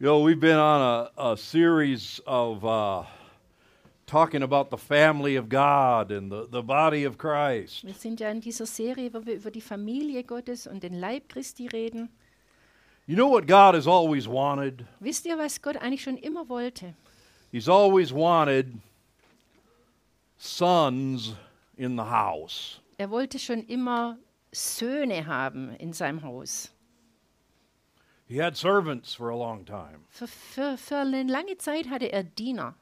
You know, we've been on a, a series of uh, talking about the family of God and the, the body of Christ. Wir sind ja in dieser Serie, wo wir über die Familie Gottes und den Leib Christi reden. You know what God has always wanted? Wisst ihr, was Gott eigentlich schon immer wollte? He's always wanted sons in the house. Er wollte schon immer Söhne haben in seinem Haus. He had servants for a long time. Für, für, für eine lange Zeit hatte er Diener.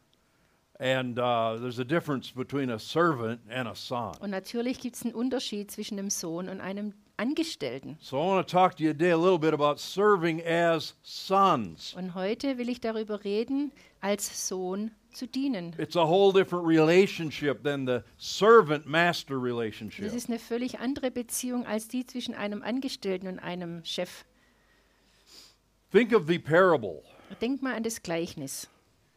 And uh, there's a difference between a servant and a son. Und natürlich gibt es einen Unterschied zwischen einem Sohn und einem Angestellten. So I want to talk to you today a little bit about serving as sons. Und heute will ich darüber reden, als Sohn zu dienen. It's a whole different relationship than the servant master Das relationship. ist eine völlig andere Beziehung als die zwischen einem Angestellten und einem Chef. Think of the parable Denkt mal an das Gleichnis.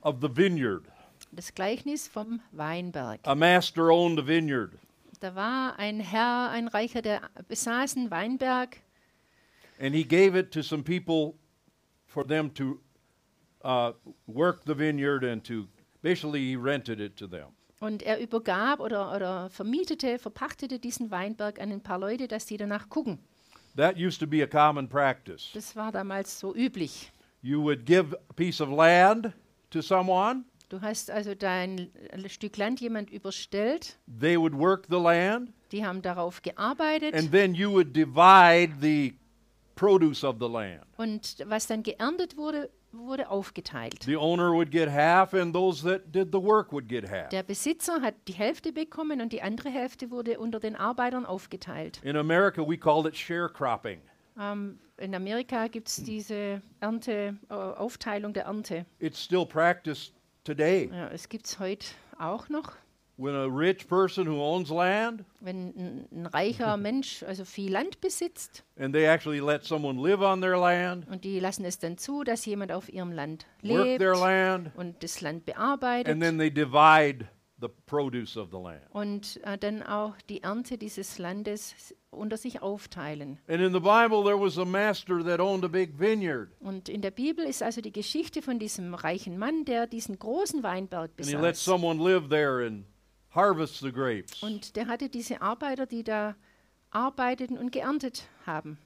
of the vineyard. Das Gleichnis vom Weinberg. A master owned a vineyard, Da war ein Herr, ein Reicher, der besaß einen Weinberg and he gave it to some people for them to uh, work the vineyard and to basically he rented it to them. und er übergab oder, oder vermietete, verpachtete diesen Weinberg an ein paar Leute, dass die danach gucken. That used to be a common practice. Das war damals so üblich. You would give a piece of land to someone, Du hast also dein Stück Land jemand überstellt, they would work the land, die haben darauf gearbeitet and then you would divide the produce of the land. und was dann geerntet wurde, wurde aufgeteilt. The owner would get half, and those that did the work would get half. Der Besitzer hat die Hälfte bekommen und die andere Hälfte wurde unter den Arbeitern aufgeteilt. In America, we called it sharecropping. Ähm, in Amerika gibt es diese Ernte, äh, Aufteilung der Ernte. It's still practiced today. Ja, es gibt es heute auch noch. When a rich person who owns land Wenn ein, reicher Mensch also viel Land besitzt and they actually let someone live on their land, und die lassen es dann zu, dass jemand auf ihrem Land work lebt their land, und das Land bearbeitet and then they divide the produce of the land. und äh, dann auch die Ernte dieses Landes unter sich aufteilen. And in the Bible, there was a master that owned a big vineyard, Und in der Bibel ist also die Geschichte von diesem reichen Mann, der diesen großen Weinberg and he let besaß. someone live there and harvest the grapes. Und der hatte diese Arbeiter, die da arbeiteten und geerntet haben.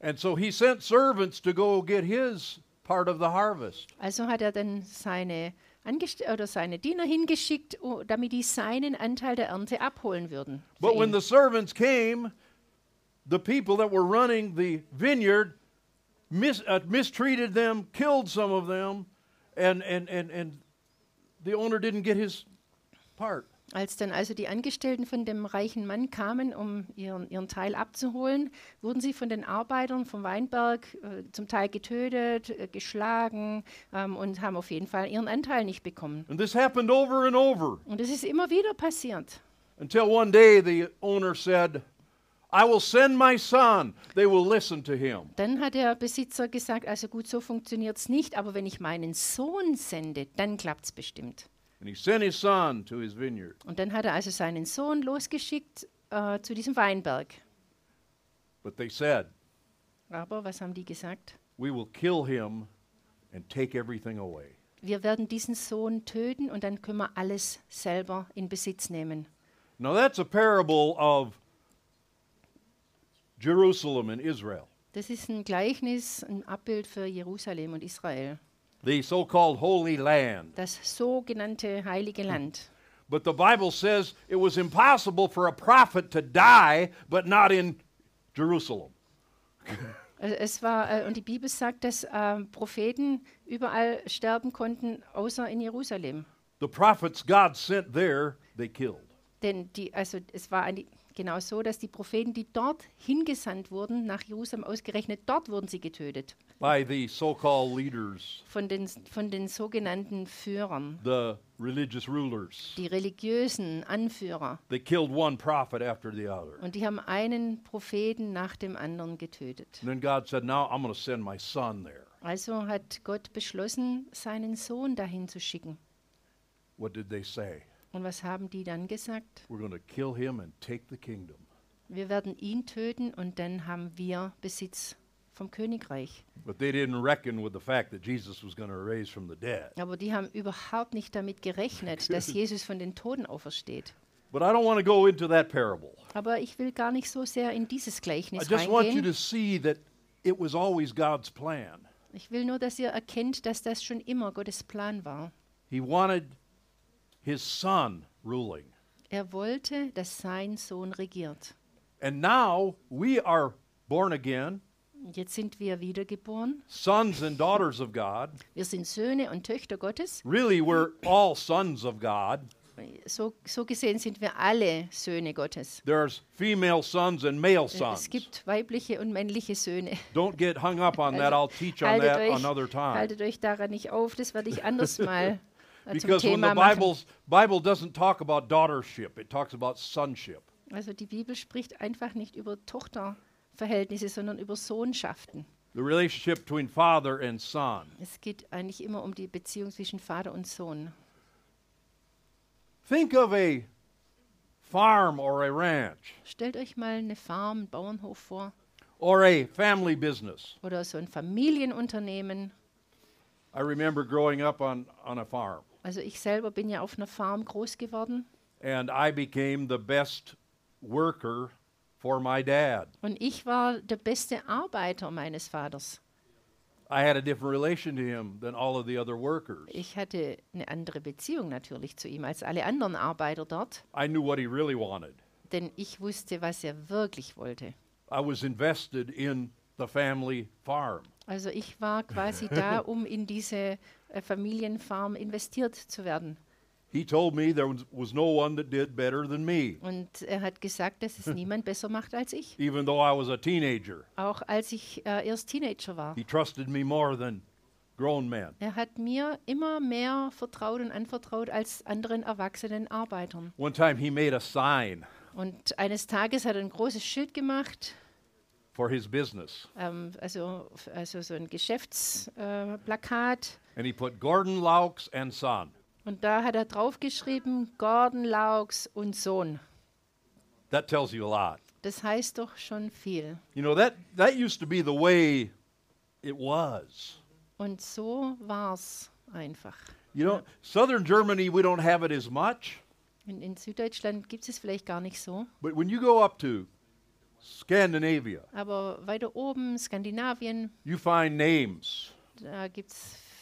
And so he sent servants to go get his part of the harvest. Also hat er dann seine, Angest oder seine Diener hingeschickt, damit die seinen Anteil der Ernte abholen würden. But when the servants came, the people that were running the vineyard mis- uh, mistreated them, killed some of them, and, and, and, and the owner didn't get his part. Als dann also die Angestellten von dem reichen Mann kamen, um ihren, ihren Teil abzuholen, wurden sie von den Arbeitern vom Weinberg äh, zum Teil getötet, äh, geschlagen ähm, und haben auf jeden Fall ihren Anteil nicht bekommen. And this happened over and over Und es ist immer wieder passiert. until one day the owner said, I will send my son. They will listen to him. Dann hat der Besitzer gesagt, also gut, so funktioniert es nicht, aber wenn ich meinen Sohn sende, dann klappt es bestimmt. And he sent his son to his vineyard. Und dann hat er also seinen Sohn losgeschickt äh, zu diesem Weinberg. But they said, Aber was haben die gesagt? We will kill him and take everything away. Wir werden diesen Sohn töten und dann können wir alles selber in Besitz nehmen. Now, that's a parable of Jerusalem and Israel, Das ist ein Gleichnis, ein Abbild für Jerusalem und Israel, the so called Holy Land. das sogenannte heilige Land. But the Bible says it was impossible for a prophet to die, but not in Jerusalem. Äh, es war, äh, und die Bibel sagt, dass ähm, Propheten überall sterben konnten, außer in Jerusalem. The prophets God sent there, they killed. Denn die, also es war eine, genau so, dass die Propheten, die dort hingesandt wurden, nach Jerusalem ausgerechnet, dort wurden sie getötet. by the so leaders, Von den, von den sogenannten Führern, the religious rulers. die religiösen Anführer. They killed one prophet after the other. Und die haben einen Propheten nach dem anderen getötet. And then God said, Now I'm going to send my son there. Also hat Gott beschlossen, seinen Sohn dahin zu schicken. What did they say? Und was haben die dann gesagt? We're going to kill him and take the kingdom. Wir werden ihn töten und dann haben wir Besitz vom Königreich. But they didn't reckon with the fact that Jesus was going to raise from the dead. Aber die haben überhaupt nicht damit gerechnet, dass Jesus von den Toten aufersteht. But I don't want to go into that parable. Aber ich will gar nicht so sehr in dieses I Gleichnis just want you to reingehen. see that it was always God's plan. Ich will nur, dass ihr erkennt, dass das schon immer Gottes Plan war. He wanted his son ruling. Er wollte, dass sein Sohn regiert. And now we are born again, Jetzt sind wir wiedergeboren. sons and daughters of God. Wir sind Söhne und Töchter Gottes. Really, we're all sons of God. So, so gesehen sind wir alle Söhne Gottes. There's female sons and male Äh, sons. Es gibt weibliche und männliche Söhne. Don't get hung up on that. I'll teach on haltet, that euch, another time. haltet euch daran nicht auf, das werde ich anders mal Because when the. Bible's, Bible doesn't talk about daughtership, it talks about sonship. Also die Bibel spricht einfach nicht über Tochterverhältnisse, sondern über Sohnschaften. The relationship between father and son. Es geht eigentlich immer um die Beziehung zwischen Vater und Sohn. Think of a farm or a ranch Stellt euch mal eine Farm, einen Bauernhof vor or a family business. oder so ein Familienunternehmen. I remember growing up on, on a farm, Also ich selber bin ja auf einer Farm groß geworden and I became the best worker for my dad. und ich war der beste Arbeiter meines Vaters. I had a different relation to him than all of the other workers. Ich hatte eine andere Beziehung natürlich zu ihm als alle anderen Arbeiter dort, I knew what he really wanted. denn ich wusste, was er wirklich wollte. I was invested in the family farm. Also ich war quasi da, um in diese Familienfarm investiert zu werden. He told me there was, no one that did better than me, Und er hat gesagt, dass es niemand besser macht als ich. even though I was a teenager. Auch als ich äh, erst Teenager war. He trusted me more than grown men. Er hat mir immer mehr vertraut und anvertraut als anderen erwachsenen Arbeitern. One time he made a sign Und eines Tages hat er ein großes Schild gemacht, for his business, ähm, also, also so ein Geschäftsplakat. And he put Gordon Laux and Son. und da hat er draufgeschrieben, Gordon Laux und Sohn. That tells you a lot. Das heißt doch schon viel. You know that that used to be the way it was. Und so war's einfach. You know, southern Germany we don't have it as much, In, in Süddeutschland gibt es vielleicht gar nicht so, but when you go up to Scandinavia, aber weiter oben, Skandinavien, you find names. da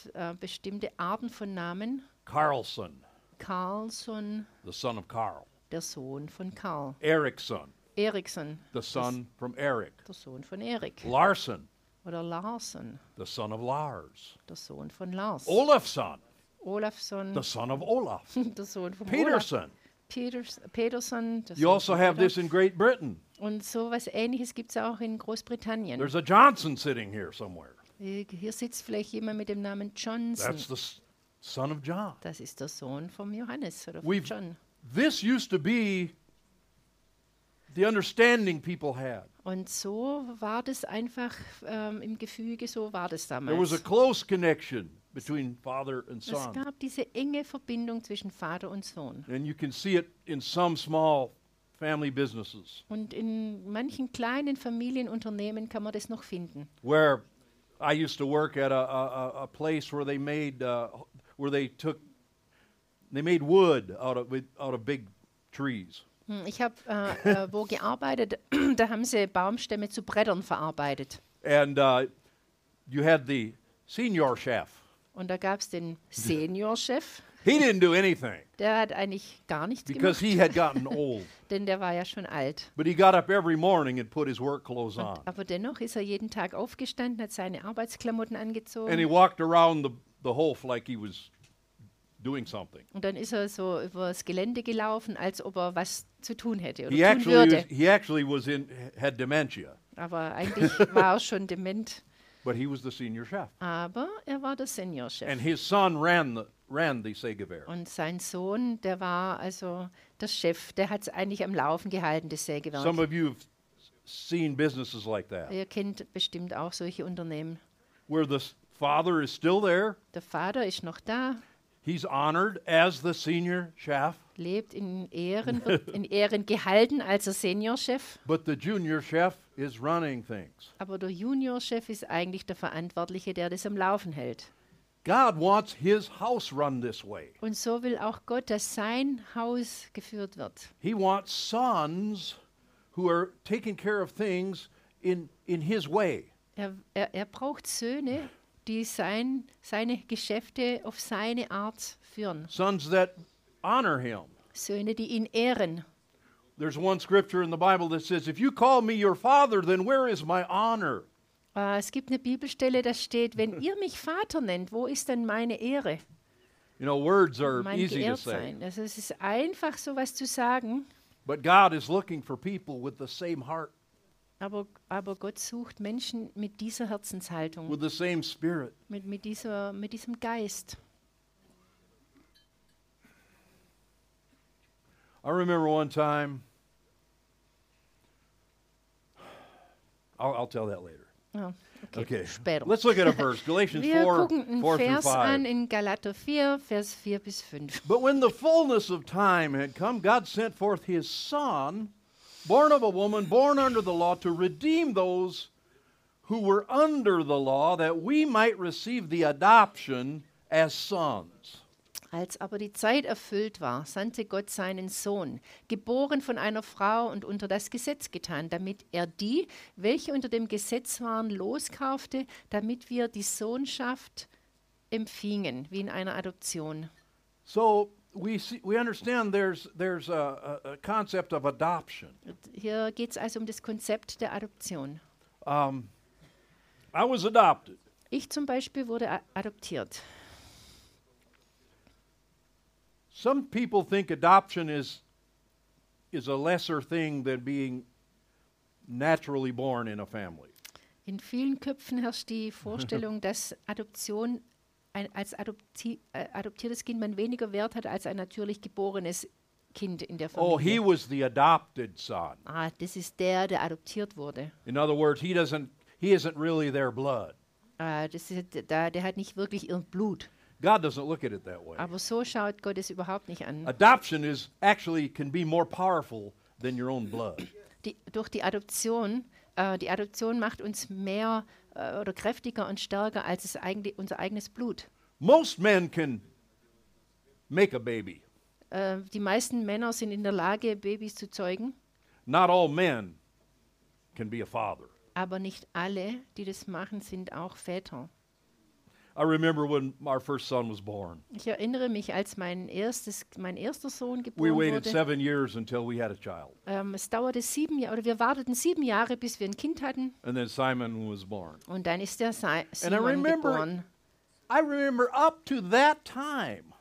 gibt äh, bestimmte Arten von Namen. Carlson, Carlson, the son of Carl. der Sohn von Karl. Ericsson, Eriksson, the son from Eric. der Sohn von Erik. Larson, Oder Larsen, the son of Lars. der Sohn von Lars. Olafson, Olafsson, the son of Olaf. der Sohn von Olaf. Peterson. Peters, Peterson, You also have Olaf. this in Great Britain. Und so was Ähnliches gibt es auch in Großbritannien. There's a Johnson sitting here somewhere. Äh, Hier sitzt vielleicht jemand mit dem Namen Johnson. That's the son of John. Das ist der Sohn von Johannes oder von We've- John. This used to be the understanding people had. Und so war das einfach ähm, im Gefüge, so war das There was a damals. close connection between father and Es son. gab diese enge Verbindung zwischen Vater und Sohn. And you can see it in some small family businesses Und in manchen kleinen Familienunternehmen kann man das noch finden. where I used to work at a, a, a- place where they made uh, where they took they made wood out of out of big trees. Hm, Ich habe äh, äh, wo gearbeitet, da haben sie Baumstämme zu Brettern verarbeitet. And uh, you had the senior chef. Und da gab es den Seniorchef, He didn't do anything der hat eigentlich gar nichts because gemacht, he had gotten old. denn der war ja schon alt. But he got up every morning and put his work clothes on. Aber dennoch ist er jeden Tag aufgestanden, hat seine Arbeitsklamotten And he angezogen walked around the, the Hof like he was doing something. und dann ist er so über das Gelände gelaufen, als ob er was zu tun hätte oder He tun actually was, würde. he actually was in had dementia, Aber eigentlich war er schon dement. but he was the senior chef. Aber er war der And Seniorchef. his son ran the ran the Segeberg. Und sein Sohn, der war also der Chef, der hat es eigentlich am Laufen gehalten, das Sägewerk. Some of you have seen businesses like that Ihr kennt bestimmt auch solche Unternehmen. where the father is still there. Der Vater ist noch da, He's honored as the senior chef, lebt in Ehren, wird in Ehren gehalten als der Seniorchef, but the junior chef is running things. aber der Juniorchef ist eigentlich der Verantwortliche, der das am Laufen hält. God wants his house run this way. Und so will auch Gott, dass sein Haus geführt wird. He wants sons who are taking care of things in, in his way. Er, er, er braucht Söhne, die sein, seine Geschäfte auf seine Art führen. Sons that honor him. Söhne, die ihn ehren. There's one scripture in the Bible that says, If you call me your father, then where is my honor? Äh, es gibt eine Bibelstelle, da steht, wenn ihr mich Vater nennt, wo ist denn meine Ehre? You know, words are Mein easy to say. Also es ist einfach, sowas zu sagen, but God is looking for people with the same heart, aber, aber Gott sucht Menschen mit dieser Herzenshaltung, with the same spirit. mit, mit, dieser, mit diesem Geist. I remember one time, I'll, I'll tell that later. Ja, okay, Okay, später. let's look at a verse, Galatians Wir 4, gucken einen 4 through Vers an in Galater 4, Vers 4 bis 5. But when the fullness of time had come, God sent forth his Son, born of a woman, born under the law, to redeem those who were under the law, that we might receive the adoption as sons. Als aber die Zeit erfüllt war, sandte Gott seinen Sohn, geboren von einer Frau und unter das Gesetz getan, damit er die, welche unter dem Gesetz waren, loskaufte, damit wir die Sohnschaft empfingen, wie in einer Adoption. So we, see, we understand there's, there's a, a, concept of adoption. Hier geht es also um das Konzept der Adoption. Um, I was adopted. Ich zum Beispiel wurde adoptiert. Some people think adoption is, is a lesser thing than being naturally born in a family. In vielen Köpfen herrscht die Vorstellung, dass Adoption ein, als Adopti äh, adoptiertes Kind man weniger Wert hat als ein natürlich geborenes Kind in der Oh, he Familie. was the adopted son. ah, das ist der, der adoptiert wurde. In other words, he doesn't he isn't really their blood. Ah, das ist, da, der hat nicht wirklich ihr Blut. God doesn't look at it that way. Aber so schaut Gott es überhaupt nicht an. Adoption is actually can be more powerful than your own blood. Die, durch die Adoption, äh, die Adoption macht uns mehr äh, oder kräftiger und stärker als es eigentlich unser eigenes Blut. Most men can make a baby. Äh, die meisten Männer sind in der Lage, Babys zu zeugen. Not all men can be a father. Aber nicht alle, die das machen, sind auch Väter. I remember when our first son was born. Ich erinnere mich, als mein, erstes, mein erster Sohn We geboren waited wurde. seven years until we had a child. Ähm, es dauerte sieben Jahre, oder wir warteten sieben Jahre, bis wir ein Kind hatten. And then Simon was born. Und dann ist der Si- I Simon remember- geboren. I remember up to that time,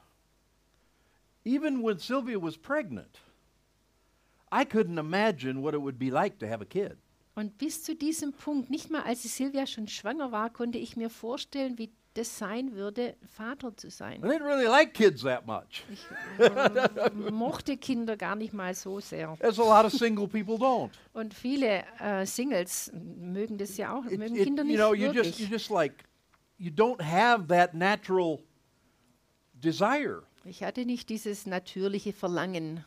even when Sylvia was pregnant, I couldn't imagine what it would be like to have a kid. Und bis zu diesem Punkt, nicht mal als Silvia schon schwanger war, konnte ich mir vorstellen, wie das sein würde, Vater zu sein. I didn't really like kids that much, Ich äh, mochte Kinder gar nicht mal so sehr. as a lot of single people don't. Und viele äh, Singles mögen das ja auch, It- mögen it- Kinder you nicht know, you just wirklich. you just like you don't have that natural desire. Ich hatte nicht dieses natürliche Verlangen.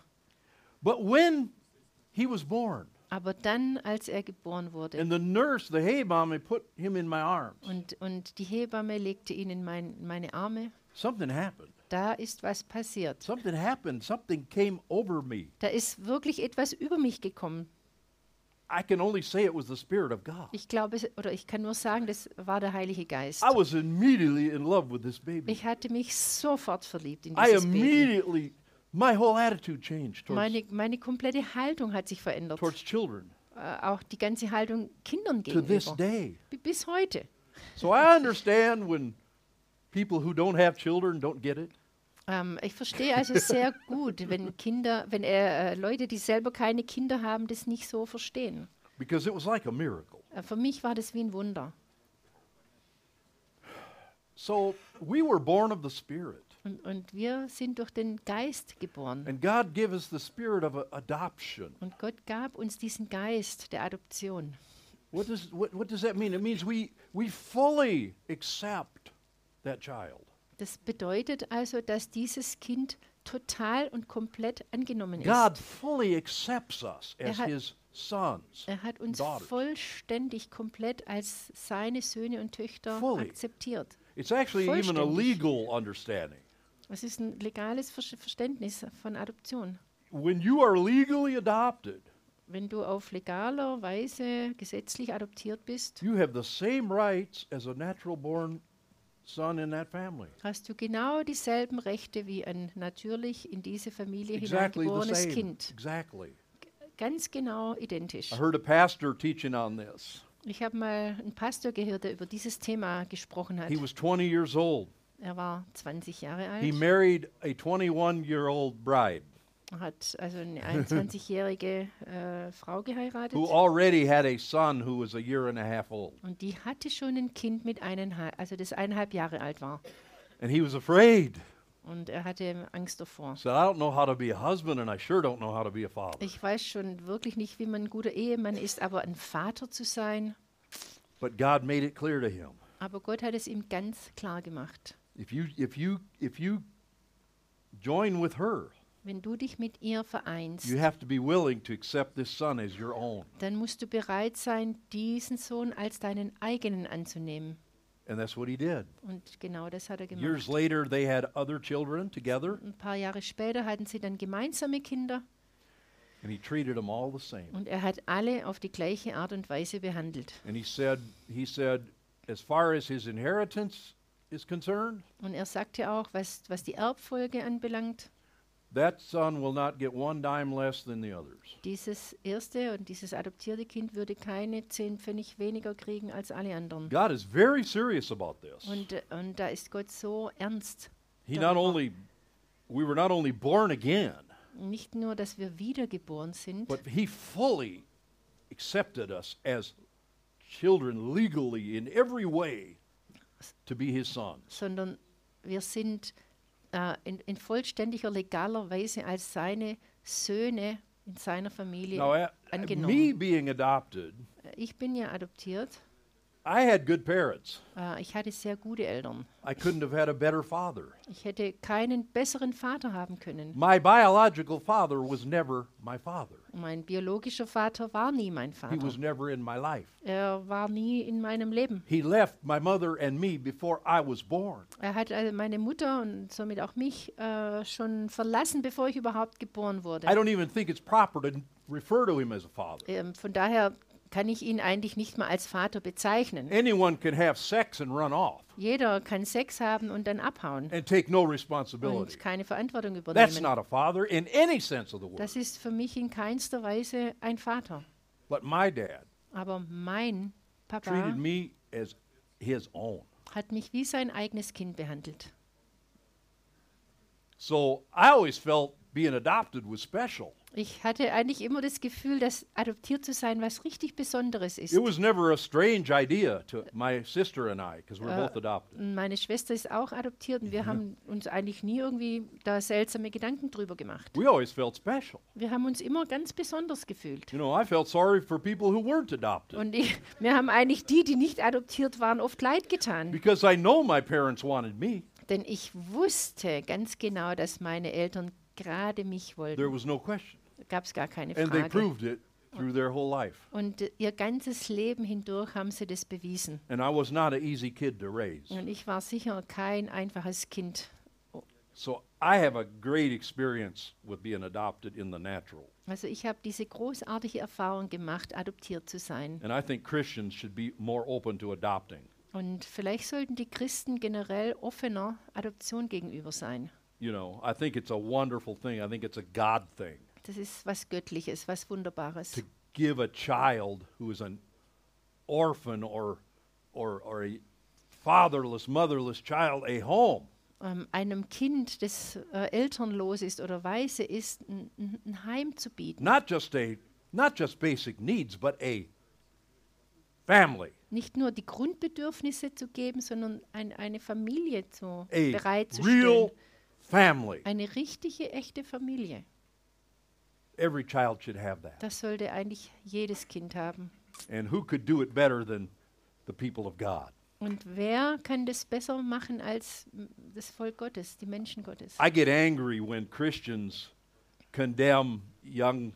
But when he was born, Aber dann, als er geboren wurde and the nurse, the Hebamme, put him in my arms, und, und die Hebamme legte ihn in mein, meine Arme, something happened. da ist was passiert. Something happened. Something came over me. Da ist wirklich etwas über mich gekommen. I can only say it was the Spirit of God. Ich glaube, oder ich kann nur sagen, das war der Heilige Geist. I was immediately in love with this baby. Ich hatte mich sofort verliebt in I dieses Baby. My whole attitude changed towards, Meine, meine komplette Haltung hat sich verändert. towards children Äh, auch die ganze Haltung Kindern to this gegenüber. day. Bi- Bis heute. So I understand when people who don't have children don't get it. Ähm, ich verstehe also sehr gut, wenn Kinder, wenn äh, äh, Leute, die selber keine Kinder haben, das nicht so verstehen. because it was like a miracle. Äh, für mich war das wie ein Wunder. So we were born of the Spirit, Und, und wir sind durch den Geist geboren. and God gave us the spirit of adoption. Und Gott gab uns diesen Geist der Adoption. What does what, what does that mean? It means we we fully accept that child. Das bedeutet also, dass dieses Kind total und komplett angenommen ist. God fully accepts us Er as hat- His sons. Er hat uns daughters. vollständig, komplett als seine Söhne und Töchter Fully. akzeptiert. It's actually even a legal understanding. Es ist ein legales Ver Verständnis von Adoption. When you are legally adopted, Wenn du auf legaler Weise gesetzlich adoptiert bist, you have the same rights as a natural born son in that family. hast du genau dieselben Rechte wie ein natürlich in diese Familie Exactly hineingeborenes. Kind. Exactly. Ganz genau identisch. I heard a pastor teaching on this. Ich habe mal einen Pastor gehört, der über dieses Thema gesprochen hat. He was 20 years old. Er war 20 Jahre He alt, married a 21 year old bride hat also eine 21-jährige äh, Frau geheiratet. who already had a son who was a year and a half old. Und die hatte schon ein Kind mit eineinhalb, also das eineinhalb Jahre alt war. And he was afraid. Und er hatte Angst davor. Said, I don't know how to be a husband, and I sure don't know how to be a father. Ich weiß schon wirklich nicht, wie man ein guter Ehemann ist, aber ein Vater zu sein. But God made it clear to him. Aber Gott hat es ihm ganz klar gemacht. If you if you if you join with her, Wenn du dich mit ihr vereinst, you have to be willing to accept this son as your own. dann musst du bereit sein, diesen Sohn als deinen eigenen anzunehmen. And that's what he did. Und genau das hat er Years later, they had other children together, Ein paar Jahre später hatten sie dann gemeinsame Kinder and he treated them all the same. und er hat alle auf die gleiche Art und Weise behandelt. And he said, he said, as far as his inheritance Und er sagte auch, was, was die Erbfolge anbelangt, dieses erste und dieses adoptierte Kind würde keine zehn Pfennig weniger kriegen als alle anderen. God is very serious about this. Und, und da ist Gott so ernst. He not only, we were not only born again, Nicht nur, dass wir wiedergeboren sind, but he fully accepted us as children legally in every way to be his sons. sondern wir sind äh, in, in vollständiger, legaler Weise als seine Söhne in seiner Familie Now, angenommen. me being adopted, Äh, Ich bin ja adoptiert. I had good parents. Äh, ich hatte sehr gute Eltern. I couldn't have had a better father. Ich hätte keinen besseren Vater haben können. My biological father was never my father. Mein biologischer Vater war nie mein He Vater. was never in my life. Er war nie in meinem Leben. He left my mother and me before I was born. Er hat also meine Mutter und somit auch mich äh, schon verlassen, bevor ich überhaupt geboren wurde. I don't even think it's proper to refer to him as a father. Ähm, von daher kann ich ihn eigentlich nicht mal als Vater bezeichnen. Anyone can have sex and run off Jeder kann Sex haben und dann abhauen and take no responsibility. und keine Verantwortung That's übernehmen. not a father in any sense of the word. Das ist für mich in keinster Weise ein Vater. But my dad Aber mein Papa treated me as his own. hat mich wie sein eigenes Kind behandelt. So I always felt being adopted was special. Ich hatte eigentlich immer das Gefühl, dass adoptiert zu sein was richtig Besonderes ist. It was never a strange idea to my sister and I because we're Uh, both adopted. Meine Schwester ist auch adoptiert und wir haben uns eigentlich nie irgendwie da seltsame Gedanken drüber gemacht. We always felt special. Wir haben uns immer ganz besonders gefühlt. You know, I felt sorry for people who weren't adopted Und ich, mir haben eigentlich die, die nicht adoptiert waren, oft leid getan. because I know my parents wanted me. Denn ich wusste ganz genau, dass meine Eltern gerade mich There wollten. was no question. Gab es gar keine And they Frage. proved it through their whole life. Und äh, ihr ganzes Leben hindurch haben sie das bewiesen. And I was not an easy kid to raise. Und ich war sicher kein einfaches Kind. So I have a great experience with being adopted in the natural. Also ich habe diese großartige Erfahrung gemacht, adoptiert zu sein. And I think Christians should be more open to adopting. Und vielleicht sollten die Christen generell offener Adoption gegenüber sein. You know, I think it's a wonderful thing. I think it's a God thing Das ist was Göttliches, was Wunderbares. to give a child who is an orphan or, or, or a fatherless, motherless child a home. Ähm, einem Kind, das äh, elternlos ist oder weise ist, ein, ein- ein Heim zu bieten. Not just a not just basic needs, but a family, Nicht nur die Grundbedürfnisse zu geben, sondern ein, eine Familie zu a bereitzustellen. real family. Eine richtige, echte Familie. Every child should have that. Das sollte eigentlich jedes Kind haben. And who could do it better than the people of God? Und wer kann das besser machen als das Volk Gottes, die Menschen Gottes? I get angry when Christians condemn young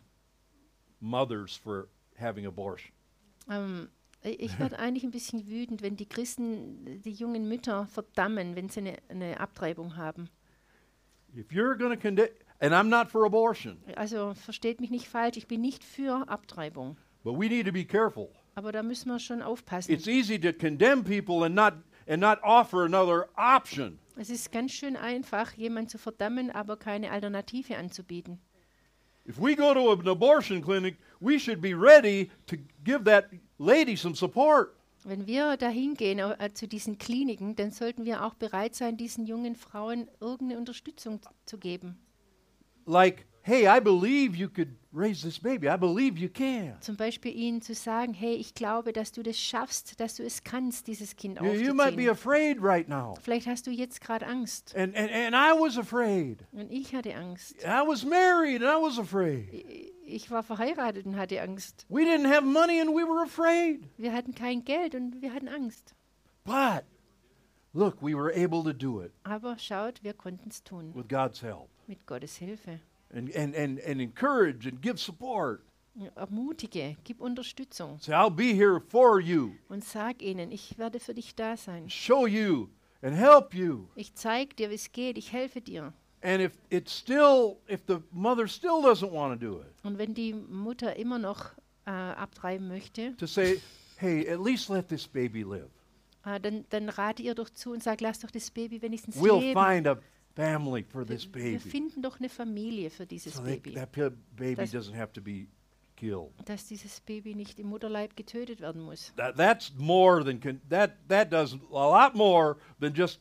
mothers for having abortion. Ähm, i- ich werde eigentlich ein bisschen wütend, wenn die Christen die jungen Mütter verdammen, wenn sie eine, eine Abtreibung haben. If you're going to condemn, and I'm not for abortion, Also versteht mich nicht falsch, ich bin nicht für Abtreibung. but we need to be careful. Aber da müssen wir schon aufpassen. It's easy to condemn people and not and not offer another option. Es ist ganz schön einfach, jemanden zu verdammen, aber keine Alternative anzubieten. If we go to an abortion clinic, we should be ready to give that lady some support. Wenn wir dahin gehen äh, zu diesen Kliniken, dann sollten wir auch bereit sein, diesen jungen Frauen irgendeine Unterstützung zu geben. Like, hey, I believe you could raise this baby. I believe you can. Zum Beispiel ihnen zu sagen, hey, ich glaube, dass du das schaffst, dass du es kannst, dieses Kind You, you might be afraid right now. Vielleicht hast du jetzt gerade Angst. And, and, and I was afraid. Und ich hatte Angst. I was married and I was afraid. Ich war verheiratet und hatte Angst. We didn't have money and we were afraid. Wir hatten kein Geld und wir hatten Angst. But look, we were able to do it Aber schaut, wir konnten es tun. with God's help Mit Gottes Hilfe. And, and, and, and encourage and give support. Ermutige, gib Unterstützung Say, I'll be here for you, und sag ihnen, ich werde für dich da sein. show you, and help you. Ich zeig dir, wie es geht, ich helfe dir. And if it's still, if the mother still doesn't want to do it, Und wenn die Mutter immer noch äh, abtreiben möchte, to say, hey, at least let this baby live. äh, dann, dann rate ihr doch zu und sag, lass doch das Baby wenigstens We'll leben. find a family for Wir, this wir baby. finden doch eine Familie für dieses So Baby. that pi- baby Das- doesn't have to be killed. Dass dieses Baby nicht im Mutterleib getötet werden muss. That, that's more than, that, that does a lot more than just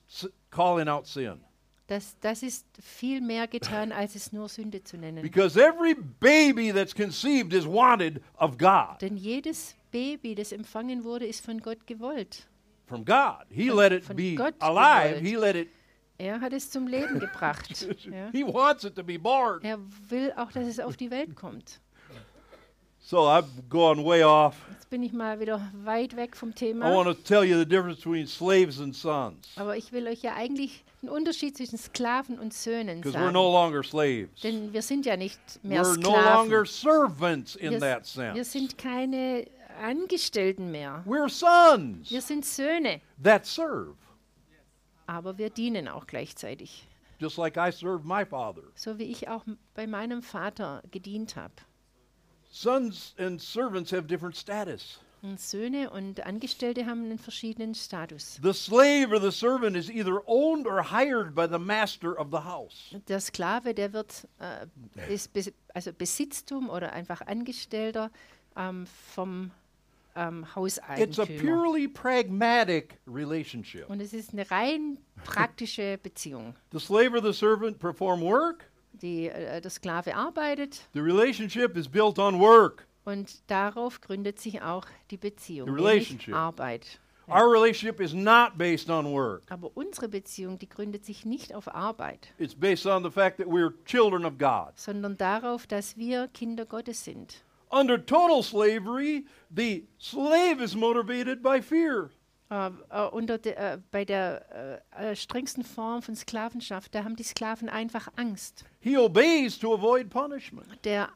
calling out sin. Das, das ist viel mehr getan, als es nur Sünde zu nennen. Because every baby that's conceived is wanted of God, Denn jedes Baby, das empfangen wurde, ist von Gott gewollt. from God. He Von- let it be Gott alive. gewollt. He let it, Er hat es zum Leben gebracht. Ja. he wants it to be born. Er will auch, dass es auf die Welt kommt. So I've gone way off. Jetzt bin ich mal wieder weit weg vom I Thema. want to tell you the difference between slaves and sons. Aber ich will euch ja eigentlich einen Unterschied zwischen Sklaven und Söhnen Because we're sagen. no longer slaves. Denn wir sind ja nicht mehr We're no longer Sklaven. servants in Wir, that wir sense. sind keine Angestellten mehr. We're sons Wir sind Söhne. that serve, Aber wir dienen auch gleichzeitig. just like I served my father. So wie ich auch bei meinem Vater gedient habe. Sons and servants have different status. Und Söhne und Angestellte haben einen verschiedenen Status. The slave or the servant is either owned or hired by the master of the house. Der Sklave, der wird äh, ist bes also Besitztum oder einfach Angestellter ähm, vom ähm, It's a purely pragmatic relationship. Und es ist eine rein praktische Beziehung. The slave or the servant perform work. Die, äh, der Sklave arbeitet The relationship is built on work. und darauf gründet sich auch die Beziehung, The relationship. Arbeit. Our relationship is not based on work. Aber unsere Beziehung, die gründet sich nicht auf Arbeit, It's based on the fact that we're children of God. sondern darauf, dass wir Kinder Gottes sind. Under total slavery, the slave is motivated by fear. Äh, unter de, äh, bei der äh, strengsten Form von Sklavenschaft, da haben die Sklaven einfach Angst. He obeys to avoid punishment. Der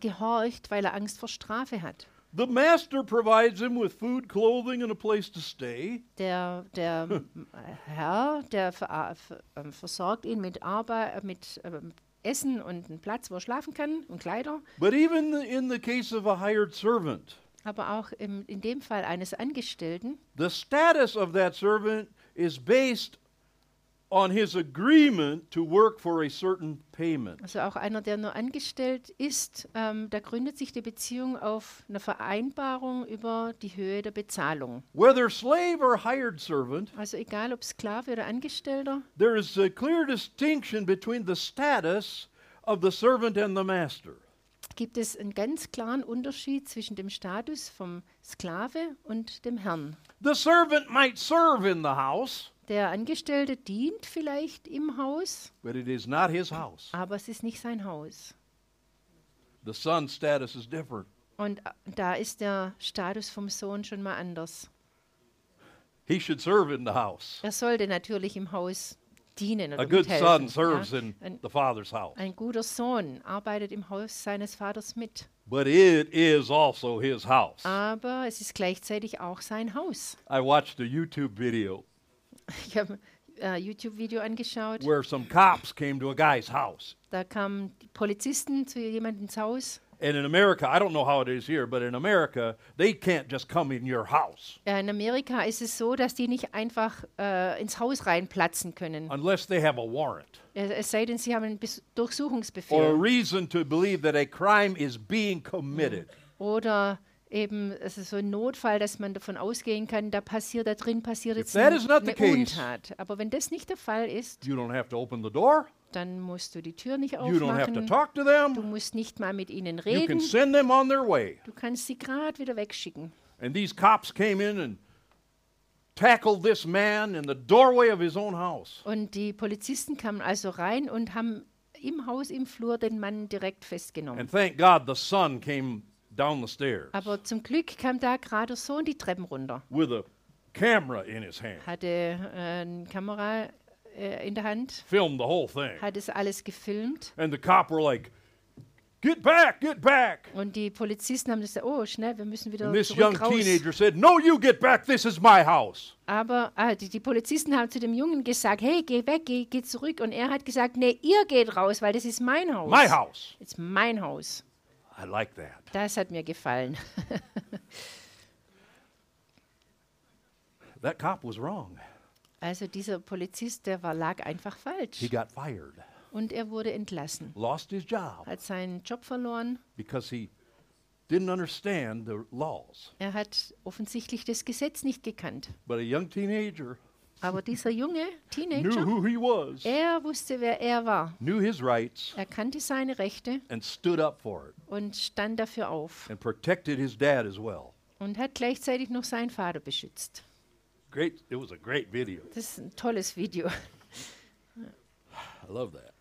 gehorcht, weil er Angst vor Strafe hat. The master provides him with food, clothing, and a place to stay. Der, der Herr, der ver, ver, versorgt ihn mit Arbeit, mit Essen und einem Platz, wo er schlafen kann und Kleider. But even in the case of a hired servant, Aber auch im, in dem Fall eines Angestellten, the status of that servant is based on his agreement to work for a certain payment. also auch einer, der nur angestellt ist, ähm, da gründet sich die Beziehung auf einer Vereinbarung über die Höhe der Bezahlung. Whether slave or hired servant, Also egal ob Sklave oder Angestellter, there is a clear distinction between the status of the servant and the master. gibt es einen ganz klaren Unterschied zwischen dem Status vom Sklave und dem Herrn. The servant might serve in the house, Der Angestellte dient vielleicht im Haus, but it is not his house. aber es ist nicht sein Haus. The son's status is different. Und äh, da ist der Status vom Sohn schon mal anders. He should serve in the house. Er sollte natürlich im Haus dienen oder A good son mithelfen. serves ja. in ein, the father's house. ein guter Sohn arbeitet im Haus seines Vaters mit. But it is also his house. Aber es ist gleichzeitig auch sein Haus. I watched a YouTube video Ich habe ein äh, YouTube-Video angeschaut. where some cops came to a guy's house. Da kamen die Polizisten zu jemandem ins Haus. And in America, I don't know how it is here, but in America, they can't just come in your house Ja, in Amerika ist es so, dass die nicht einfach äh, ins Haus reinplatzen können. unless they have a warrant Es es sei denn, sie haben einen Bes or a Durchsuchungsbefehl. reason to believe that a crime is being committed. Oder eben, es ist so ein Notfall, dass man davon ausgehen kann, da passiert, da drin passiert jetzt eine case- Untat. Aber wenn das nicht der Fall ist, You don't have to open the door. dann musst du die Tür nicht You don't have to aufmachen. talk to Du musst nicht mal mit ihnen You can reden. send them on their way. Du kannst sie gerade wieder wegschicken. And these cops came in and tackled this man in the doorway of his own house. Und die Polizisten kamen also rein und haben im Haus, im Flur den Mann direkt festgenommen. And thank God the son came down the stairs Aber zum Glück kam da gerade der Sohn die Treppen runter, with a camera in his hand, hatte äh, eine Kamera äh, in der Hand, filmed the whole thing. hat es alles gefilmt. And the cop were like, Get back, get back. Und die Polizisten haben gesagt, oh, schnell, wir müssen wieder And this young raus. teenager said, No, you get back, this is my house. Aber ah, die, die Polizisten haben zu dem Jungen gesagt, hey, geh weg, geh, geh zurück. Und er hat gesagt, nee, ihr geht raus, weil das ist mein Haus. My house. Ist mein Haus. I like that. Das hat mir gefallen. That cop was wrong. Also dieser Polizist, der war, lag einfach falsch. He got fired, Und er wurde entlassen. lost his job Hat seinen Job verloren. because he didn't understand the laws. Er hat offensichtlich das Gesetz nicht gekannt. But a young teenager Aber dieser junge knew Teenager, who he was, er wusste, wer er war. knew his rights, Er kannte seine Rechte and stood up for it und stand dafür auf. and protected his dad as well. Und hat gleichzeitig noch seinen Vater beschützt. Great, it was a great video. Das ist ein tolles Video. I love that.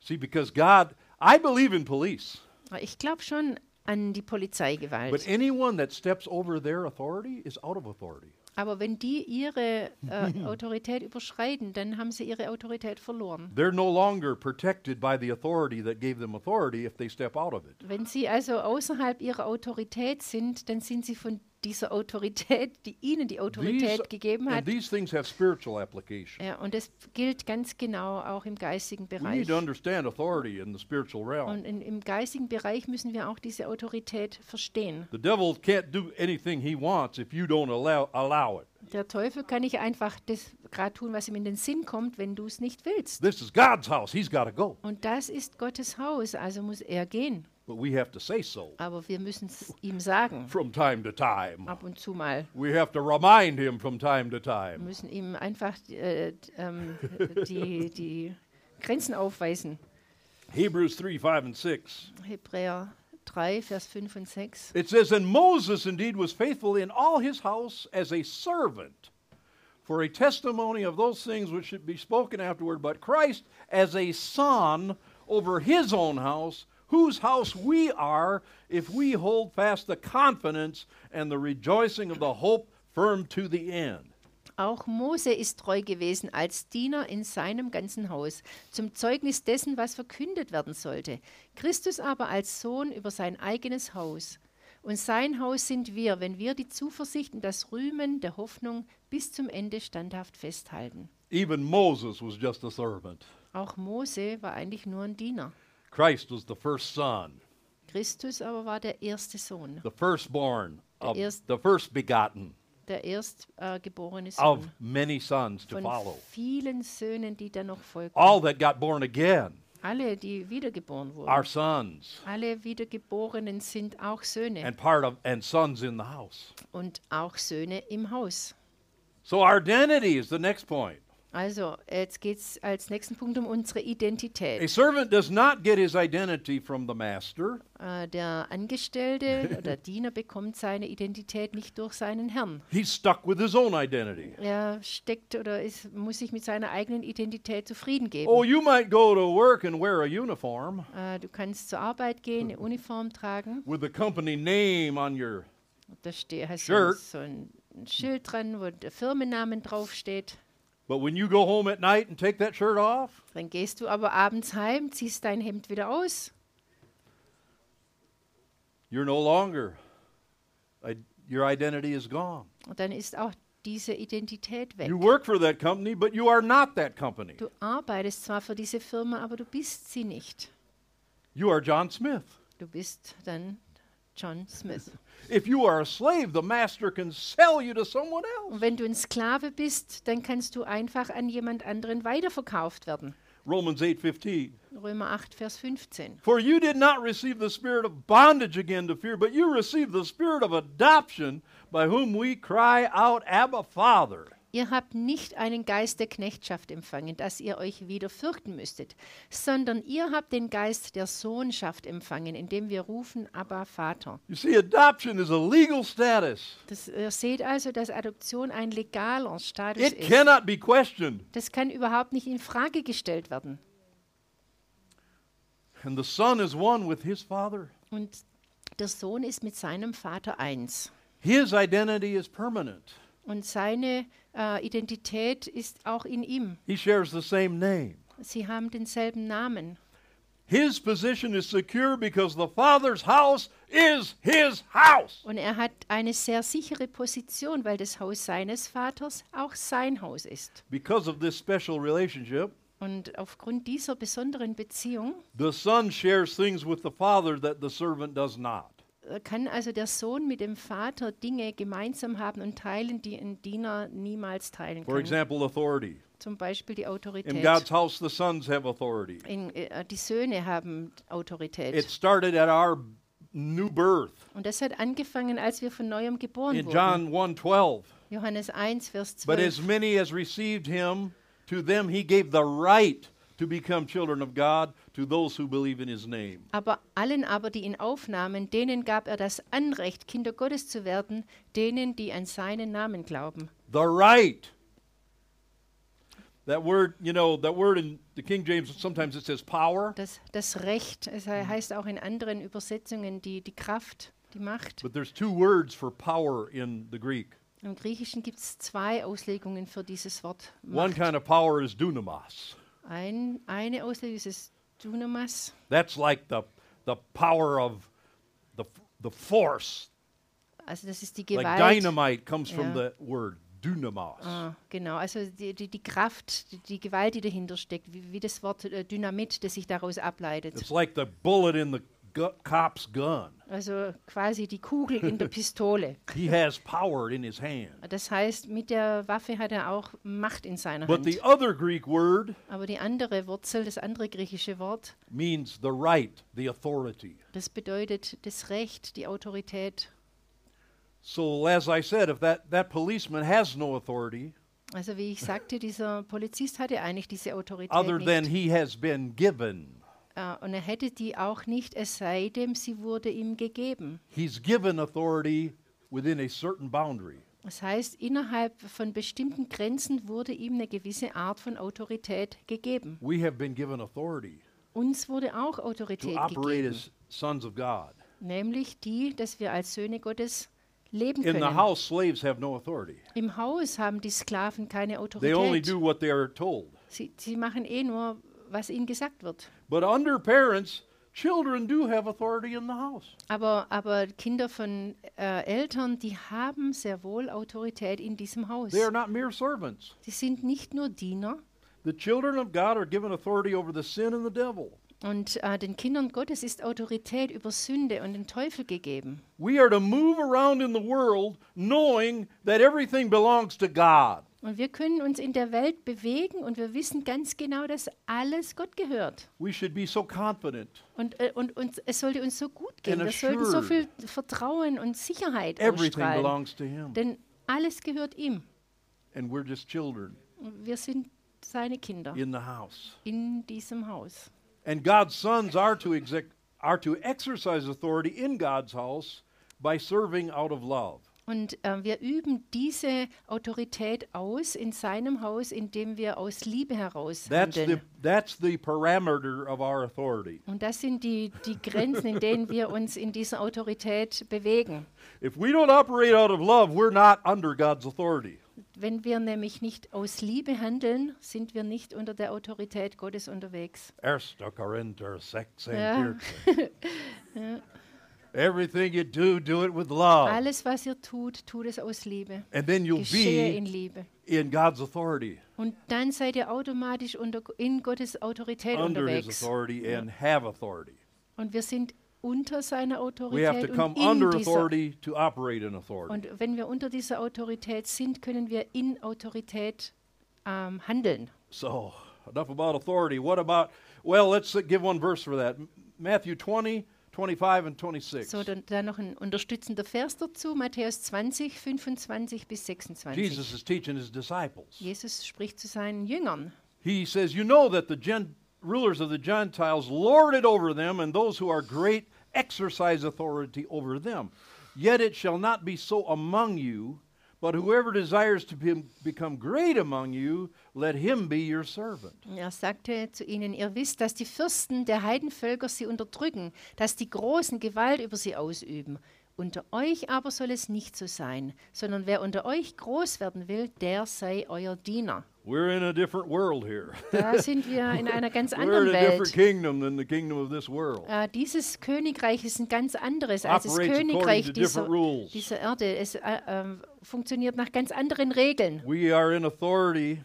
See, because God, I believe in police, Aber Ich glaube schon an die but Polizeigewalt. anyone that steps over their authority is out of authority. Aber wenn die ihre äh, Autorität überschreiten, dann haben sie ihre Autorität verloren. They're no longer protected by the authority that gave them authority if they step out of it. Wenn sie also außerhalb ihrer Autorität sind, dann sind sie von dieser Autorität, die ihnen die Autorität gegeben hat. these things have spiritual application. Ja, und das gilt ganz genau auch im geistigen We need Bereich. to understand authority in the spiritual realm. Und in, im geistigen Bereich müssen wir auch diese Autorität verstehen. The devil can't do anything he wants if you don't allow, allow it. Der Teufel kann nicht einfach das gerade tun, was ihm in den Sinn kommt, wenn du es nicht willst. This is God's house. He's got to go. Und das ist Gottes Haus, also muss er gehen. But we have to say so Aber wir müssen es ihm sagen, from time to time. ab und zu mal. We have to remind him from time to Wir time. müssen ihm einfach äh, ähm, die, die Grenzen aufweisen. Hebrews 3 5 and 6. Hebräer 3, Vers 5 und 6. It says, And Moses indeed was faithful in all his house as a servant for a testimony of those things which should be spoken afterward, but Christ as a son over his own house, whose house we are if we hold fast the confidence and the rejoicing of the hope firm to the end. Auch Mose ist treu gewesen als Diener in seinem ganzen Haus, zum Zeugnis dessen, was verkündet werden sollte. Christus aber als Sohn über sein eigenes Haus. Und sein Haus sind wir, wenn wir die Zuversicht und das Rühmen der Hoffnung bis zum Ende standhaft festhalten. Even Moses was just a servant. Auch Mose war eigentlich nur ein Diener. Christ was the first son, Christus aber war der erste Sohn, the firstborn of erst- the first begotten der erstgeborene äh, of Sohn many sons to von follow. vielen Söhnen, die dann noch folgten. All that got born again Alle, die wiedergeboren wurden. are sons Alle Wiedergeborenen sind auch Söhne and part of and sons in the house. und auch Söhne im Haus. So our identity is the next point. Also, jetzt geht es als nächsten Punkt um unsere A Identität. servant does not get his identity from the master. Äh, der Angestellte oder Diener bekommt seine Identität nicht durch seinen Herrn. He's stuck with his own identity. Er steckt oder ist, muss sich mit seiner eigenen Identität zufrieden geben. Oh, you might go to work and wear a uniform Äh, du kannst zur Arbeit gehen, eine Uniform tragen. with the company name on your Da ste- hast Shirt. so ein ein Schild dran, wo der Firmennamen draufsteht. But when you go home at night and take that shirt off, Dann gehst du aber abends heim, ziehst dein Hemd wieder aus. you're no longer, your identity is gone. Und dann ist auch diese Identität weg. You work for that company, but you are not that company. Du arbeitest zwar für diese Firma, aber du bist sie nicht. You are John Smith. Du bist dann John Smith. If you are a slave, the master can sell you to someone else. Und wenn du ein Sklave bist, dann kannst du einfach an jemand anderen weiterverkauft werden. Romans 8:15. Römer 8, Vers 15. For you did not receive the spirit of bondage again to fear, but you received the spirit of adoption, by whom we cry out, Abba, Father. Ihr habt nicht einen Geist der Knechtschaft empfangen, dass ihr euch wieder fürchten müsstet, sondern ihr habt den Geist der Sohnschaft empfangen, indem wir rufen, Abba, Vater. You see, adoption is a legal status. Das, ihr seht also, dass Adoption ein legaler Status It ist. cannot be questioned. Das kann überhaupt nicht in Frage gestellt werden. And the Son is one with his Father. Und der Sohn ist mit seinem Vater eins. His identity is permanent. Und seine äh, Identität ist auch in ihm. He shares the same name. Sie haben denselben Namen. His position is secure because the Father's house is his house. Und er hat eine sehr sichere Position, weil das Haus seines Vaters auch sein Haus ist. Because of this special relationship, Und aufgrund dieser besonderen Beziehung the Son shares things with the Father that the servant does not. Kann also der Sohn mit dem Vater Dinge gemeinsam haben und teilen, die ein Diener niemals teilen For kann. example, authority. Zum Beispiel die In Autorität. God's house, the sons have authority. In, äh, die Söhne haben Autorität. It started at our new birth. Und das hat angefangen, als wir von neuem geboren In wurden. John 1:12. Johannes 1, Vers But 12. as many as received him, to them he gave the right to become children of God, to those who believe in his name. Aber allen aber, die ihn aufnahmen, denen gab er das Anrecht, Kinder Gottes zu werden, denen, die an seinen Namen glauben. The right. That word, you know, that word in the King James, sometimes it says power, Das, das Recht, es he- heißt auch in anderen Übersetzungen die, die Kraft, die Macht. but there's two words for power in the Greek. Im Griechischen gibt es zwei Auslegungen für dieses Wort One Macht. kind of power is dunamis. Ein, eine Auslegung ist Dunamas. That's like the, the power of the, the force. Also das ist die Like Gewalt. dynamite comes from Yeah. the word dunamis. Ah, genau, also die, die, die Kraft, die, die Gewalt, die dahinter steckt, wie, wie das Wort äh, Dynamit, das sich daraus ableitet. It's like the bullet in the gu- cop's gun. Also quasi die Kugel in der Pistole. He has power in his hand. Das heißt, mit der Waffe hat er auch Macht in seiner But Hand. the other Greek word Aber die andere Wurzel, das andere griechische Wort, means the right, the authority. das bedeutet das Recht, die Autorität. So, as I said, if that, that policeman has no authority Also wie ich sagte, dieser Polizist hatte eigentlich diese Autorität other than nicht. he has been given, Äh, und er hätte die auch nicht, es sei denn, sie wurde ihm gegeben. he's given authority within a certain boundary. Das heißt, innerhalb von bestimmten Grenzen wurde ihm eine gewisse Art von Autorität gegeben. We have been given authority Uns wurde auch to Autorität operate gegeben, as sons of God. nämlich die, dass wir als Söhne Gottes leben In the können. house, slaves have no authority. Im Haus haben die Sklaven keine They only Autorität. do what they are told. Sie, sie machen eh nur, was ihnen gesagt wird. But under parents, children do have authority in the house. Aber, aber Kinder von äh, Eltern, die haben sehr wohl Autorität in diesem Haus. They are not mere servants. Sie sind nicht nur Diener. The children of God are given authority over the sin and the devil. Und äh, den Kindern Gottes ist Autorität über Sünde und den Teufel gegeben. We are to move around in the world knowing that everything belongs to God. Und wir können uns in der Welt bewegen und wir wissen ganz genau, dass alles Gott gehört. We should be so confident. Und, äh, und, und es sollte uns so gut gehen. Wir sollten so viel. Vertrauen und Sicherheit Everything ausstrahlen. belongs to Him. Denn alles gehört ihm. And we're just children Und Wir sind seine Kinder in the house. in diesem Haus. And God's sons are to, are to exercise authority in God's house by serving out of love. Und äh, wir üben diese Autorität aus in seinem Haus, indem wir aus Liebe heraus That's the, handeln. that's the parameter of our authority. Und das sind die, die Grenzen, in denen wir uns in dieser Autorität bewegen. If we don't operate out of love, we're not under God's authority. Wenn wir nämlich nicht aus Liebe handeln, sind wir nicht unter der Autorität Gottes unterwegs. Ersta Korinther 16, Ja. 14. Everything you do, do it with love. Alles, was ihr tut, tut es aus Liebe. And then you'll Geschehe in be Liebe. in God's authority, Und dann seid ihr automatisch unter, in Gottes Autorität under His authority, and have authority. Und wir sind unter seiner We have to come und in under dieser authority to operate in authority. Und wenn wir unter dieser Autorität sind, können wir in Autorität ähm, handeln. So, enough about authority. What about, well, let's uh, give one verse for that. M- Matthew 20, 25, and 26. So, dann, dann noch ein unterstützender Vers dazu, Matthäus 20, 25 bis 26. Jesus is teaching his disciples. Jesus spricht zu seinen Jüngern. He says, You know that the gen- rulers of the Gentiles lord it over them, and those who are great exercise authority over them. Yet it shall not be so among you, but whoever desires to be- become great among you, let him be your servant. Er sagte zu ihnen, ihr wisst, dass die Fürsten der Heidenvölker sie unterdrücken, dass die Großen Gewalt über sie ausüben. Unter euch aber soll es nicht so sein, sondern wer unter euch groß werden will, der sei euer Diener. We're in a different world here. Da sind wir in einer ganz We're anderen in a different Welt. kingdom than the kingdom of this world. Äh, dieses Königreich ist ein ganz anderes als das Königreich dieser, dieser Erde. Es äh, ähm, funktioniert nach ganz anderen Regeln. We are in authority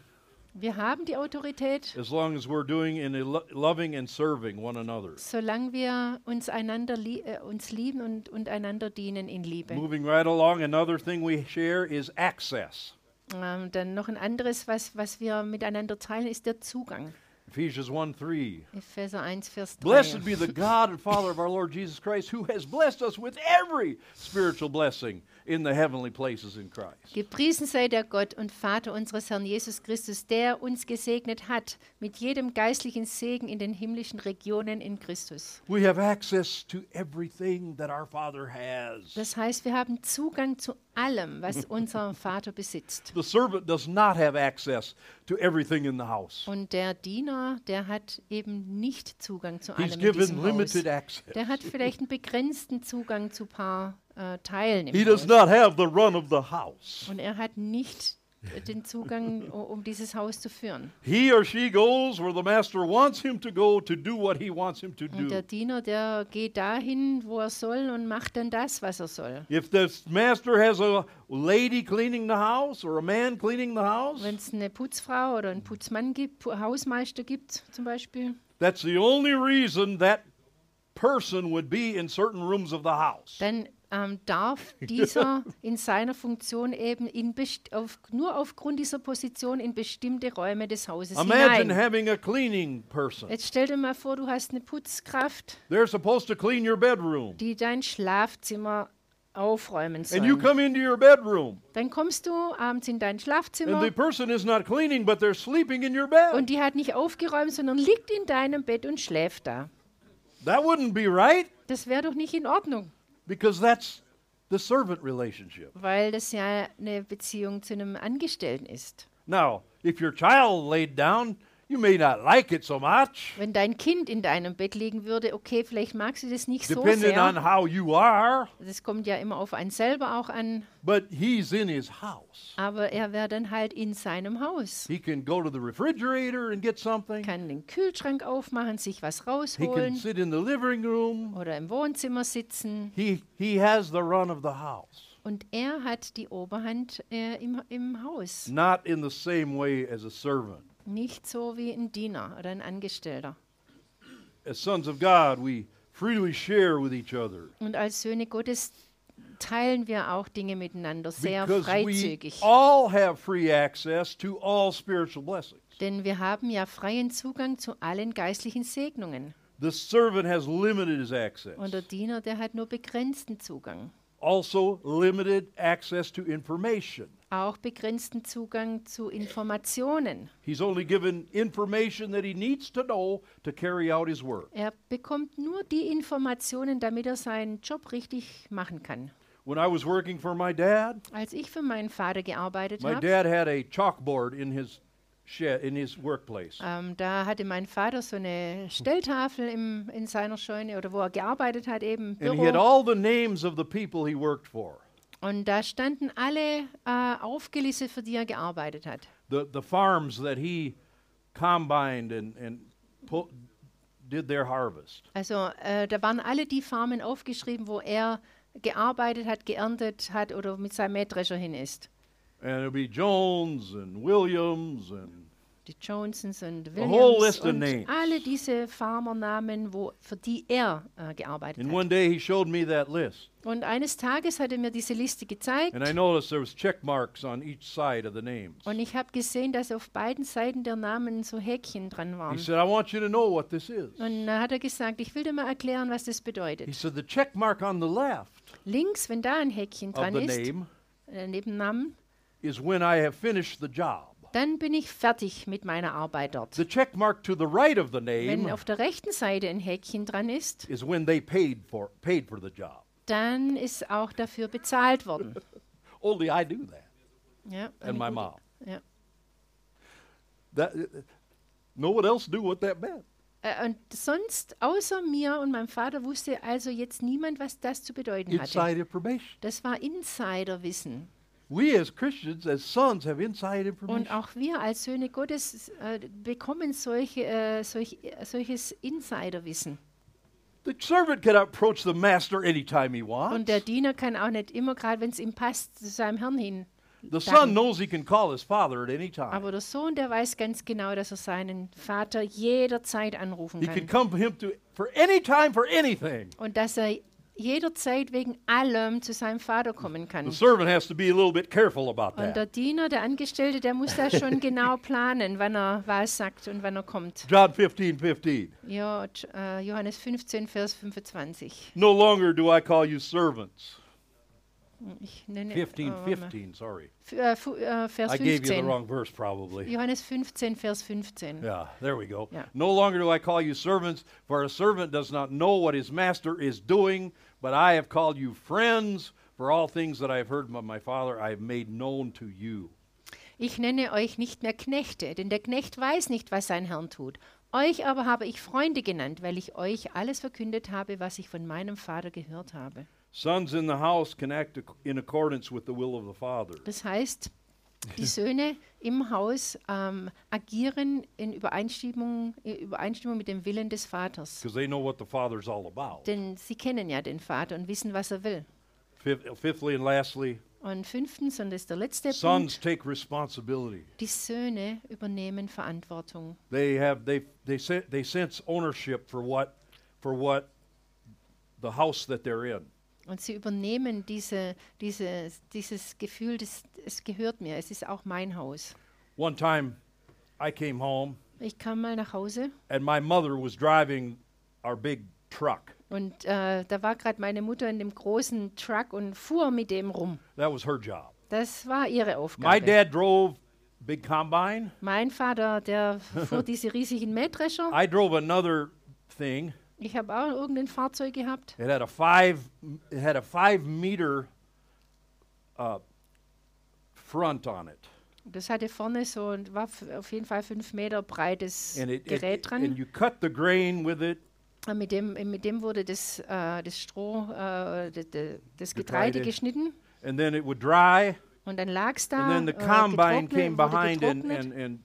Wir haben die Autorität, as long as we're doing in a lo- loving and serving one another. solange wir uns einander lie äh, uns lieben und, und einander dienen in Liebe. Moving right along, another thing we share is access. Ähm, dann noch ein anderes, was, was wir miteinander teilen, ist der Zugang. Ephesians 1 3. Epheser 1, Vers 3. Blessed be the God and Father of our Lord Jesus Christ, who has blessed us with every spiritual blessing in the heavenly places in Christ. Gepriesen sei der Gott und Vater unseres Herrn Jesus Christus, der uns gesegnet hat mit jedem geistlichen Segen in den himmlischen Regionen in Christus. We have access to everything that our Father has. Das heißt, wir haben Zugang zu allem, was unser Vater besitzt. The servant does not have access to everything in the house. Und der Diener, der hat eben nicht Zugang zu He's allem in diesem Haus. Der hat vielleicht einen begrenzten Zugang zu ein paar äh, Teilen im He does not have the run of the house. Und er hat nicht den Zugang, um dieses Haus zu führen. He or she goes where the master wants him to go to do what he wants him to do. Und der. Diener, der geht dahin, wo er soll und macht dann das, was er soll. If the master has a lady cleaning the house or a man cleaning the house, Wenn es eine Putzfrau oder einen Putzmann gibt, Hausmeister gibt zum Beispiel, that's the only reason that person would be in certain rooms of the house. dann ähm, darf dieser in seiner Funktion eben in auf, nur aufgrund dieser Position in bestimmte Räume des Hauses Imagine hinein. having a cleaning person. Jetzt stell dir mal vor, du hast eine Putzkraft, They're supposed to clean your bedroom. die dein Schlafzimmer aufräumen And you soll. come into your bedroom, Dann kommst du abends in dein and Schlafzimmer the person is not cleaning, but they're sleeping in your bed. und die hat nicht aufgeräumt, sondern liegt in deinem Bett und schläft da. That wouldn't be right Das wäre doch nicht in Ordnung, because that's the servant relationship. weil das ja eine Beziehung zu einem Angestellten ist. Now, if your child laid down, you may not like it so much, Wenn dein Kind in deinem Bett liegen würde, okay, vielleicht magst du das nicht so depending on sehr. how you are, Das kommt ja immer auf einen selber auch an, but he's in his house. aber er wäre dann halt in seinem Haus. He can go to the refrigerator and get something. Kann den Kühlschrank aufmachen, sich was He can rausholen sit in the living room. oder im Wohnzimmer sitzen. He, he has the run of the house. Und er hat die Oberhand äh, im, im Haus. Not in the same way as a servant. Nicht so wie ein Diener oder ein Angestellter. As sons of God, we freely share with each other Und als Söhne Gottes teilen wir auch Dinge miteinander sehr because we freizügig. all have free access to all spiritual blessings. Denn wir haben ja freien Zugang zu allen geistlichen Segnungen. The servant has limited his access. Und der Diener, der hat nur begrenzten Zugang. Also, limited access to information. Auch begrenzten Zugang zu Informationen. He's only given information that he needs to know to carry out his work. Er bekommt nur die Informationen, damit er seinen Job richtig machen kann. When I was working for my dad, Als ich für meinen Vater gearbeitet my habe, dad had a chalkboard in his shed in his workplace. ähm, da hatte mein Vater so eine Stelltafel im, in seiner Scheune oder wo er gearbeitet hat, eben And he had Büro. all the names of the people he worked for. Und da standen alle äh, aufgelistet, für die er gearbeitet hat. The the farms that he combined and and did their harvest. Also äh, da waren alle die Farmen aufgeschrieben, wo er gearbeitet hat, geerntet hat oder mit seinem Mähdrescher hin ist. And it'd be Jones and Williams and Die Johnsons und Williams und names. alle diese Farmernamen, wo, für die er äh, gearbeitet hat. one day he showed me that list. Und eines Tages hat er mir diese Liste gezeigt und ich habe gesehen, dass auf beiden Seiten der Namen so Häkchen dran He waren. said, I want you to know what this is. Und da hat er gesagt, ich will dir mal erklären, was das He bedeutet. said, the check mark on the left Links, wenn da ein Häkchen dran ist, name äh, neben Namen, is when I have finished the job. dann bin ich fertig mit meiner Arbeit dort. The check mark to the right of the Wenn name auf der rechten Seite ein Häkchen dran ist, is when they paid for paid for the job. dann ist auch dafür bezahlt worden. Only I do that, Ja, and my mom. Ja. That no one else knew what that meant. Äh, Und sonst, außer mir und meinem Vater, wusste also jetzt niemand, was das zu bedeuten hatte. Das war Insiderwissen. We as Christians, as sons, have inside information. Und auch wir als Söhne Gottes äh, bekommen solche, äh, solch, solches Insiderwissen. The servant can approach the master anytime he wants. Und der Diener kann auch nicht immer, gerade wenn es ihm passt, zu seinem Herrn hin. The son knows he can call his father at any time. Aber der Sohn, der weiß ganz genau, dass er seinen Vater jederzeit anrufen He can kann. come to him to for any time for anything. Und dass er jederzeit wegen allem zu seinem Vater kommen The kann. servant has to be a little bit careful about Und der that. Diener, der Angestellte, der muss da schon genau planen, wann er was sagt und wann er kommt. John 15, 15. Ja, äh, Johannes 15, Vers 25. No longer do I call you servants. Ich nenne 15, oh, warte mal. 15, sorry. F- fu- äh, Vers I gave you the 15. wrong verse probably. Johannes 15, Vers 15. Yeah, there we go. Yeah. No longer do I call you servants, for a servant does not know what his master is doing, but I have called you friends, for all things that I have heard from my Father I have made known to you. Ich nenne euch nicht mehr Knechte, denn der Knecht weiß nicht, was sein Herr tut. Euch aber habe ich Freunde genannt, weil ich euch alles verkündet habe, was ich von meinem Vater gehört habe. Sons in the house can act ac- in accordance with the will of the Father. Das heißt, die Söhne im Haus ähm, agieren in Übereinstimmung, in Übereinstimmung mit dem Willen des Vaters. because they know what the Father's all about. Denn sie kennen ja den Vater und wissen, was er will. Fifth, fifthly and lastly, Und fünftens, und das ist der letzte sons Punkt, die Söhne übernehmen Verantwortung. They have they they they sense ownership for what for what the house that they're in. Und sie übernehmen diese, diese, dieses Gefühl, das, es gehört mir, es ist auch mein Haus. One time, I came home Ich kam mal nach Hause and my mother was driving our big truck. und äh, da war gerade meine Mutter in dem großen Truck und fuhr mit dem rum. That was her job. Das war ihre My Aufgabe. dad drove big combine. Mein Vater, der fuhr diese riesigen Mähdrescher. I drove another thing. Ich habe auch irgendein Fahrzeug gehabt. It had a five it had a five meter uh, front on it. Das hatte vorne so und war auf jeden Fall fünf Meter breites And it, it- Gerät and dran. you cut the grain with it. Und Mit dem, mit dem wurde das, äh, das Stroh, äh, de, de, das Getreide. Getreide geschnitten. and then it would dry, Und dann lag es da. and then the äh, combine came behind and, and, and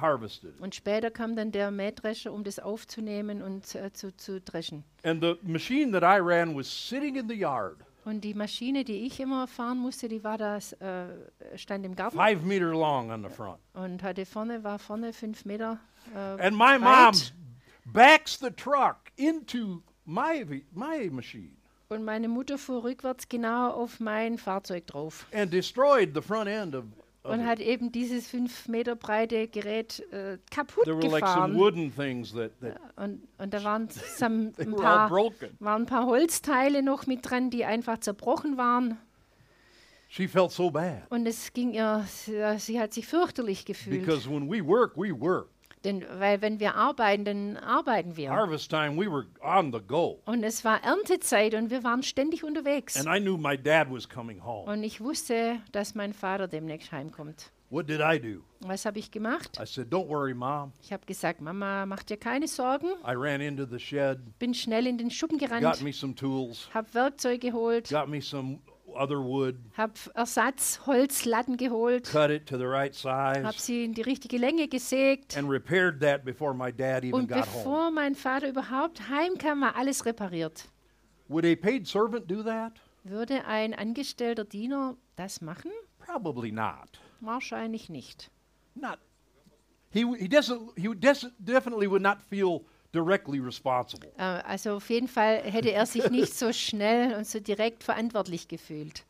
harvested. Und später kam dann der Mähdrescher, um das aufzunehmen und äh, zu, zu dreschen. And the machine that I ran was sitting in the yard, Und die Maschine, die ich immer fahren musste, die war da, äh, stand im Garten five meter long on the front. und hatte vorne, war vorne fünf Meter. Äh, And my mom backs the truck into my my machine und meine Mutter fuhr rückwärts genau auf mein Fahrzeug drauf and destroyed the front end of. Und hat eben dieses fünf Meter breite Gerät äh, kaputt There were like some wooden things that, that Und, und da waren they ein were all paar, broken. waren ein paar Holzteile noch mit dran, die einfach zerbrochen waren. She felt so bad Und es ging ihr, sie, sie hat sich fürchterlich gefühlt. because when we work, we work. Denn weil wenn wir arbeiten, dann arbeiten wir. Harvest time, we were on the go. Und es war Erntezeit und wir waren ständig unterwegs. And I knew my dad was coming home. Und ich wusste, dass mein Vater demnächst heimkommt. What did I do? Was habe ich gemacht? I said, Don't worry, Mom. Ich habe gesagt, Mama, mach dir keine Sorgen. I ran into the shed, Bin schnell in den Schuppen got gerannt, me some tools, habe Werkzeug geholt, got me some other wood, habe Ersatzholzlatten geholt, cut it to the right habe size, sie in die richtige Länge gesägt. and repaired that before my dad even Und got home. bevor mein Vater überhaupt heimkam, war alles repariert. Would a paid servant do that? Würde ein angestellter Diener das machen? Probably not. Wahrscheinlich nicht. Not. He, he doesn't. He des- definitely would not feel directly responsible. Äh, Also auf jeden Fall hätte er sich nicht so schnell und so direkt verantwortlich gefühlt.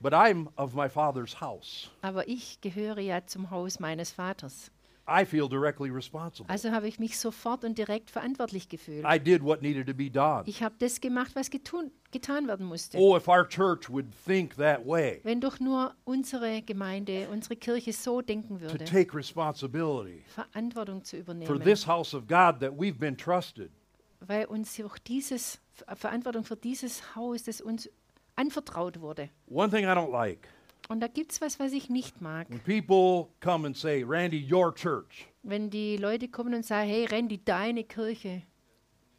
But I'm of my father's house. Aber ich gehöre ja zum Haus meines Vaters. I feel directly responsible. Also habe ich mich sofort und direkt verantwortlich gefühlt. I did what needed to be done. Ich habe das gemacht, was getun, getan werden musste. Oh, if our church would think that way Wenn doch nur unsere Gemeinde, unsere Kirche so denken to würde, take responsibility Verantwortung zu for übernehmen, this house of God that we've been trusted. weil uns auch dieses Ver- Verantwortung für dieses Haus, das uns anvertraut wurde. One thing I don't like Und da gibt es was, was ich nicht mag. when people come and say, Randy, your church, Wenn die Leute kommen und sagen, hey Randy, deine Kirche.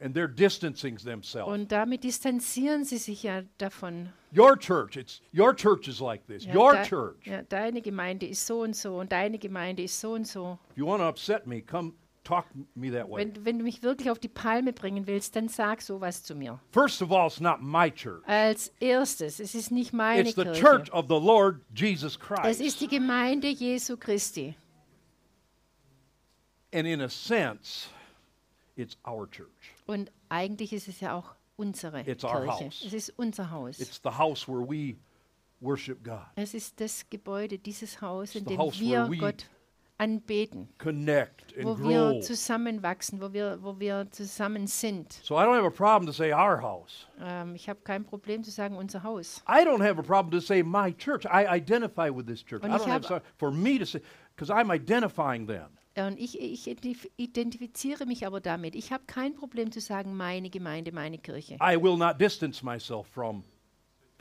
and they're distancing themselves. Und damit distanzieren sie sich ja davon. Your church, it's your church is like this. Ja, your de- church. Ja, deine Gemeinde ist so und so und deine Gemeinde ist so und so. If you want to upset me, come talk me that way. Wenn, wenn du mich wirklich auf die Palme bringen willst, dann sag sowas zu mir. First of all, it's not my church. Als erstes, es ist nicht meine It's the Kirche. church of the Lord Jesus Es Christ. ist die Gemeinde Jesu Christi. And in a sense, it's our church. Und eigentlich ist es ja auch unsere It's our Kirche. house. Es ist unser Haus. It's the house where we worship God, es ist das Gebäude, dieses Haus, in the dem wir Gott anbeten, connect wo and wir grow. zusammenwachsen, wo wir, wo wir zusammen sind. So I don't have a problem to say our house. Ähm, ich habe kein Problem zu sagen, unser Haus. I don't have a problem to say my church. I identify with this church. I Und ich don't have hab- so- for me to say because I'm identifying then. Und ich, ich identif- identifiziere mich aber damit. Ich habe kein Problem zu sagen, meine Gemeinde, meine Kirche. I will not distance myself from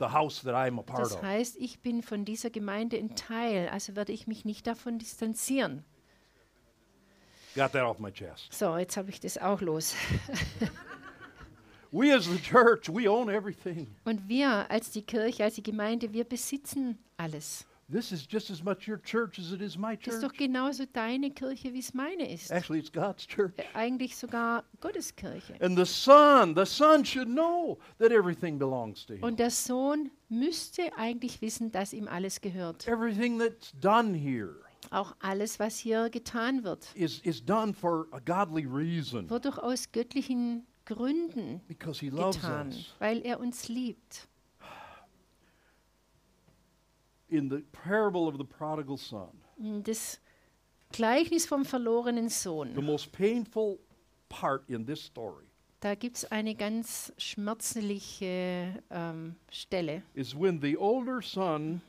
the house that I'm a part Das heißt, ich bin von dieser Gemeinde ein Teil, also werde ich mich nicht davon distanzieren. Got that off my chest. So, jetzt habe ich das auch los. We as the church, we own everything. Und wir als die Kirche, als die Gemeinde, wir besitzen alles. This is just as much your church as it is my Das ist church. doch genauso deine Kirche, wie es meine ist. Actually, it's God's church. Äh, Eigentlich sogar Gottes Kirche. And the son, the son should know that everything belongs to him. Und der Sohn müsste eigentlich wissen, dass ihm alles gehört. Everything that's done here Auch alles, was hier getan wird, is, is done for a godly reason wird doch aus göttlichen Gründen because he loves getan, us. weil er uns liebt. In the parable of the prodigal son, Das Gleichnis vom verlorenen the most painful part in this story da gibt es eine ganz schmerzliche ähm, Stelle. is when the older son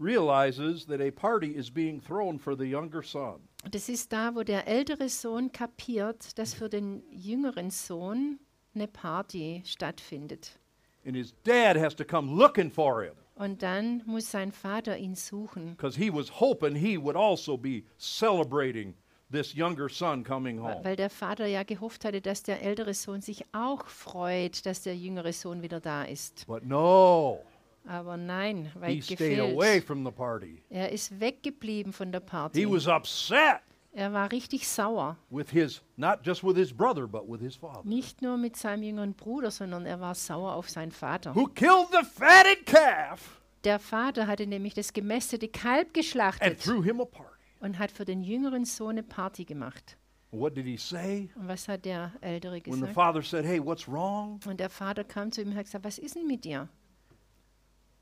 realizes that a party is being thrown for the younger son. Das ist da, wo der ältere Sohn kapiert, dass für den jüngeren Sohn eine Party stattfindet. And his dad has to come looking for him Und dann muss sein Vater ihn suchen, because he was hoping he would also be celebrating this younger son coming home. weil der Vater ja gehofft hatte, dass der ältere Sohn sich auch freut, dass der jüngere Sohn wieder da ist. But no, Aber nein, he weit stayed away gefehlt. from the party. Er ist weggeblieben von der He Party. was upset Er war richtig sauer. with his, not just with his brother, but with his father. Nicht nur mit seinem jüngeren Bruder, sondern er war sauer auf seinen Vater. Who killed the fatted calf Der Vater hatte nämlich das gemästete Kalb and geschlachtet threw him a party. und hat für den jüngeren Sohn eine Party gemacht. What did he say? Und was hat der Ältere When the gesagt? father said, Hey, what's wrong? Und der Vater kam zu ihm und hat gesagt, was ist denn mit dir?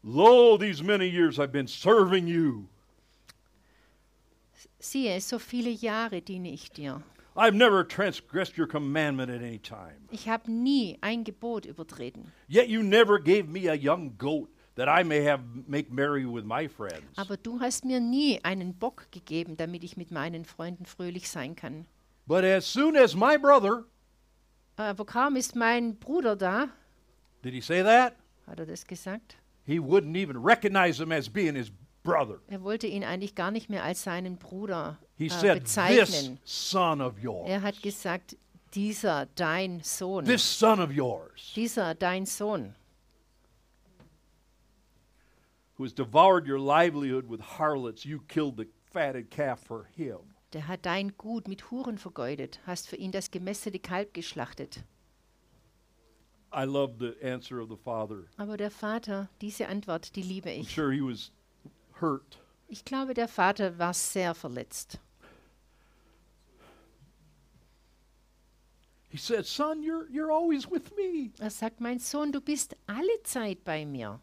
Lo, these many years I've been serving you. Siehe, so viele Jahre diene ich dir. I've never transgressed your commandment at any time. Ich habe nie ein Gebot übertreten. Yet you never gave me a young goat that I may have make merry with my friends. Aber du hast mir nie einen Bock gegeben, damit ich mit meinen Freunden fröhlich sein kann. But as soon as my brother, Aber kaum ist mein Bruder da, did he say that? hat er das gesagt. He wouldn't even recognize him as being his brother. Er wollte ihn eigentlich gar nicht mehr als seinen Bruder He äh, said, bezeichnen. son of yours. Er hat gesagt, dieser dein Sohn, This son of yours, dieser dein Sohn, who has devoured your livelihood with harlots, you killed the fatted calf for him. der hat dein Gut mit Huren vergeudet, hast für ihn das gemästete Kalb geschlachtet. I love the answer of the father. Aber der Vater, diese Antwort, die liebe I'm ich. sure he was hurt. Ich glaube, der Vater war sehr verletzt. He said, Son, you're, you're always with me, Er sagt, mein Sohn, du bist alle Zeit bei mir.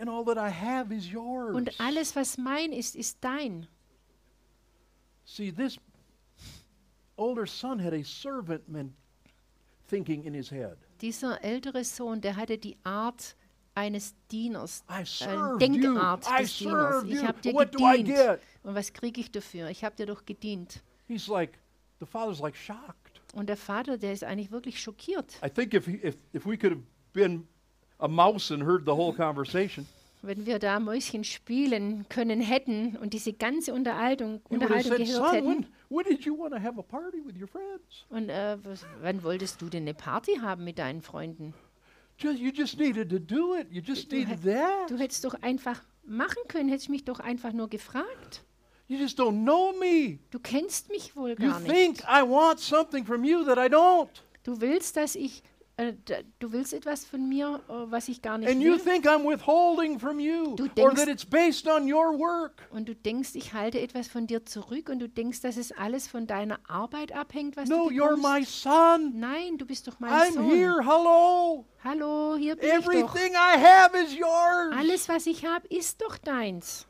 and all that I have is yours. Und alles, was mein ist, ist dein. See, this older son had a servant man thinking in his head. Dieser ältere Sohn, der hatte die Art eines Dieners, you. Denkart des Dieners. Ich habe dir What gedient. Und was kriege ich dafür? Ich habe dir doch gedient. He's like, the father's like shocked. Und der Vater, der ist eigentlich wirklich schockiert. I think if, if, if we could have been a mouse and heard the whole conversation, Wenn wir da Mäuschen spielen können hätten und diese ganze Unterhaltung, Unterhaltung said, gehört hätten. when, when did you want to have a party with your friends? Und äh, wann wolltest du denn eine Party haben mit deinen Freunden? Just, you just needed to do it. You just Du, needed hä- that. du hättest doch einfach machen können, hättest mich doch einfach nur gefragt. You just don't know me. Du kennst mich wohl You gar think nicht. I want something from you that I don't. Du willst, dass ich, äh, du willst etwas von mir, äh, was ich gar nicht And you will. think I'm withholding from you Du or denkst- that it's based on your work. Und du denkst, ich halte etwas von dir zurück und du denkst, dass es alles von deiner Arbeit abhängt, was No, du you're bekommst. my son. Nein, du bist doch mein I'm Sohn. here. Hello. Hallo, hier bin ich doch. Everything I have is yours. Alles, was ich habe, ist doch deins.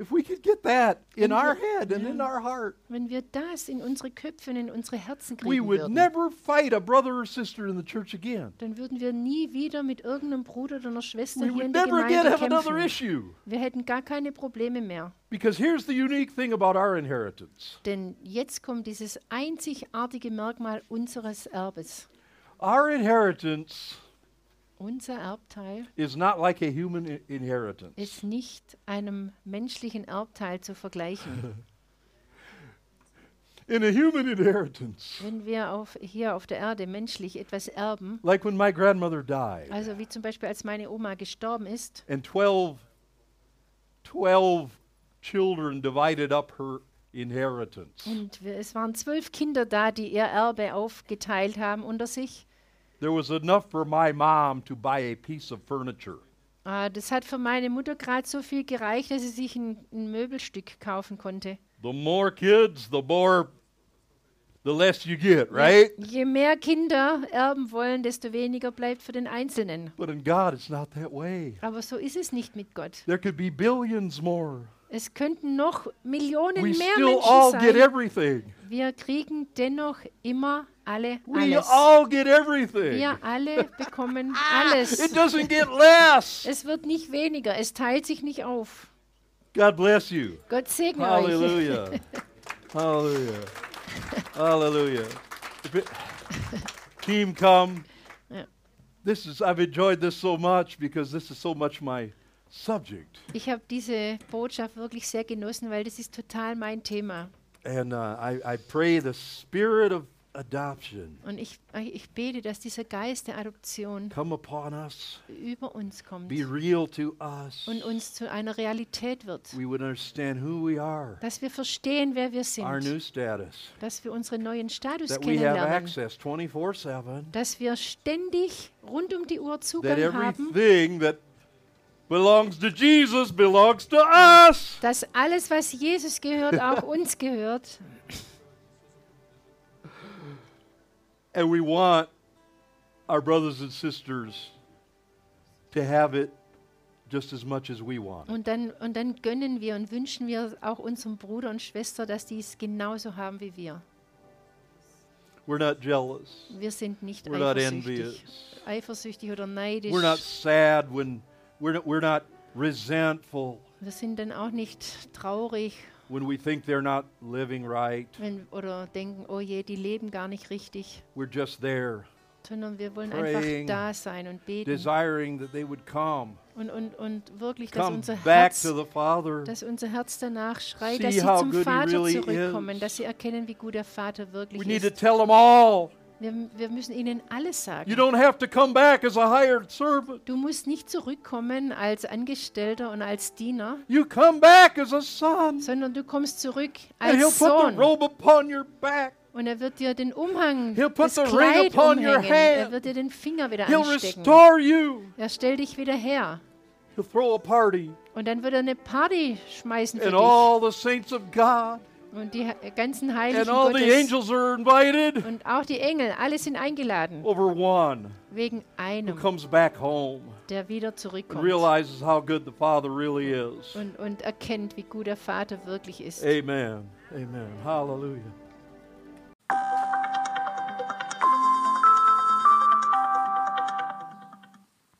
If we could get that in our head and in our heart, Wenn wir das in unsere Köpfe und in unsere Herzen we kriegen would würden, never fight a brother or sister in the church again. dann würden wir nie wieder mit irgendeinem Bruder oder einer Schwester We hier would in der never again Gemeinde have another kämpfen. issue. Wir hätten gar keine Probleme mehr. Because here's the unique thing about our inheritance Denn jetzt kommt dieses einzigartige Merkmal unseres Erbes. our inheritance Unser Erbteil is not like a human i- inheritance. ist nicht einem menschlichen Erbteil zu vergleichen. In a human inheritance, Wenn wir auf, hier auf der Erde menschlich etwas erben, like when my grandmother died also wie zum Beispiel als meine Oma gestorben ist and 12, 12 children divided up her inheritance, und wir, es waren zwölf Kinder da, die ihr Erbe aufgeteilt haben unter sich, there was enough for my mom to buy a piece of furniture. äh, das hat für meine Mutter gerade so viel gereicht, dass sie sich ein, ein Möbelstück kaufen konnte. The more kids, the more, the less you get, right? Je mehr Kinder erben wollen, desto weniger bleibt für den Einzelnen. But in God, it's not that way. Aber so ist es nicht mit Gott. There could be billions more. Es könnten noch Millionen We mehr still Menschen all get sein. everything. Wir kriegen dennoch immer alle We alles. all get everything. Wir alle bekommen alles. It doesn't get less. Es wird nicht weniger, es teilt sich nicht auf. God bless you. Gott segne euch. Hallelujah. Hallelujah. Hallelujah. Team, come. Yeah. This is I've enjoyed this so much because this is so much my subject. Ich habe diese Botschaft wirklich sehr genossen, weil das ist total mein Thema. And uh, I, I pray the spirit of adoption Und ich, ich bete, dass dieser Geist der Adoption come upon us, über uns kommt be real to us. und uns zu einer Realität wird. We would understand who we are, Dass wir verstehen, wer wir our sind. new status, Dass wir unseren neuen Status that we have kennenlernen. access 24 7, Dass wir ständig rund um die Uhr that Zugang haben. everything that belongs to Jesus belongs to us. Dass alles, was Jesus gehört, auch uns gehört. And we want our brothers and sisters to have it just as much as we want. Und dann, und dann gönnen wir und wünschen wir auch unserem Bruder und Schwester, dass die es genauso haben wie wir. We're not jealous. Wir sind nicht We're not eifersüchtig, envious. eifersüchtig oder neidisch. We're not sad when We're not, we're not resentful Wir sind dann auch nicht traurig when we think they're not living right. wenn, oder denken, oh je, die leben gar nicht richtig, We're just there, sondern wir wollen Praying, einfach da sein und beten desiring that they would come, und, und, und wirklich, dass unser back Herz to the Father. dass unser Herz danach schreit, See dass sie zum Vater really zurückkommen, is. dass sie erkennen, wie gut der Vater wirklich We need to ist. Wir, wir müssen ihnen alles You sagen. don't have to come back as a hired servant. Du musst nicht zurückkommen als Angestellter und als Diener, You come back as a son. sondern du kommst zurück And he'll als put the Sohn. robe upon your back. Und er wird dir den Umhang, He'll put das the ring Kleid upon your umhängen. Er wird dir den Finger wieder He'll anstecken. restore you. Er stellt dich wieder her. He'll throw a party. Und dann wird er eine Party schmeißen für And dich. all the saints of God Und die ganzen Heiligen and all the Gottes angels are invited und auch die Engel, alle sind eingeladen. over one Wegen who einem, comes back home der wieder and zurückkommt. realizes how good the Father really is. Und, und erkennt, wie gut der Vater wirklich ist. Amen. Amen. Hallelujah.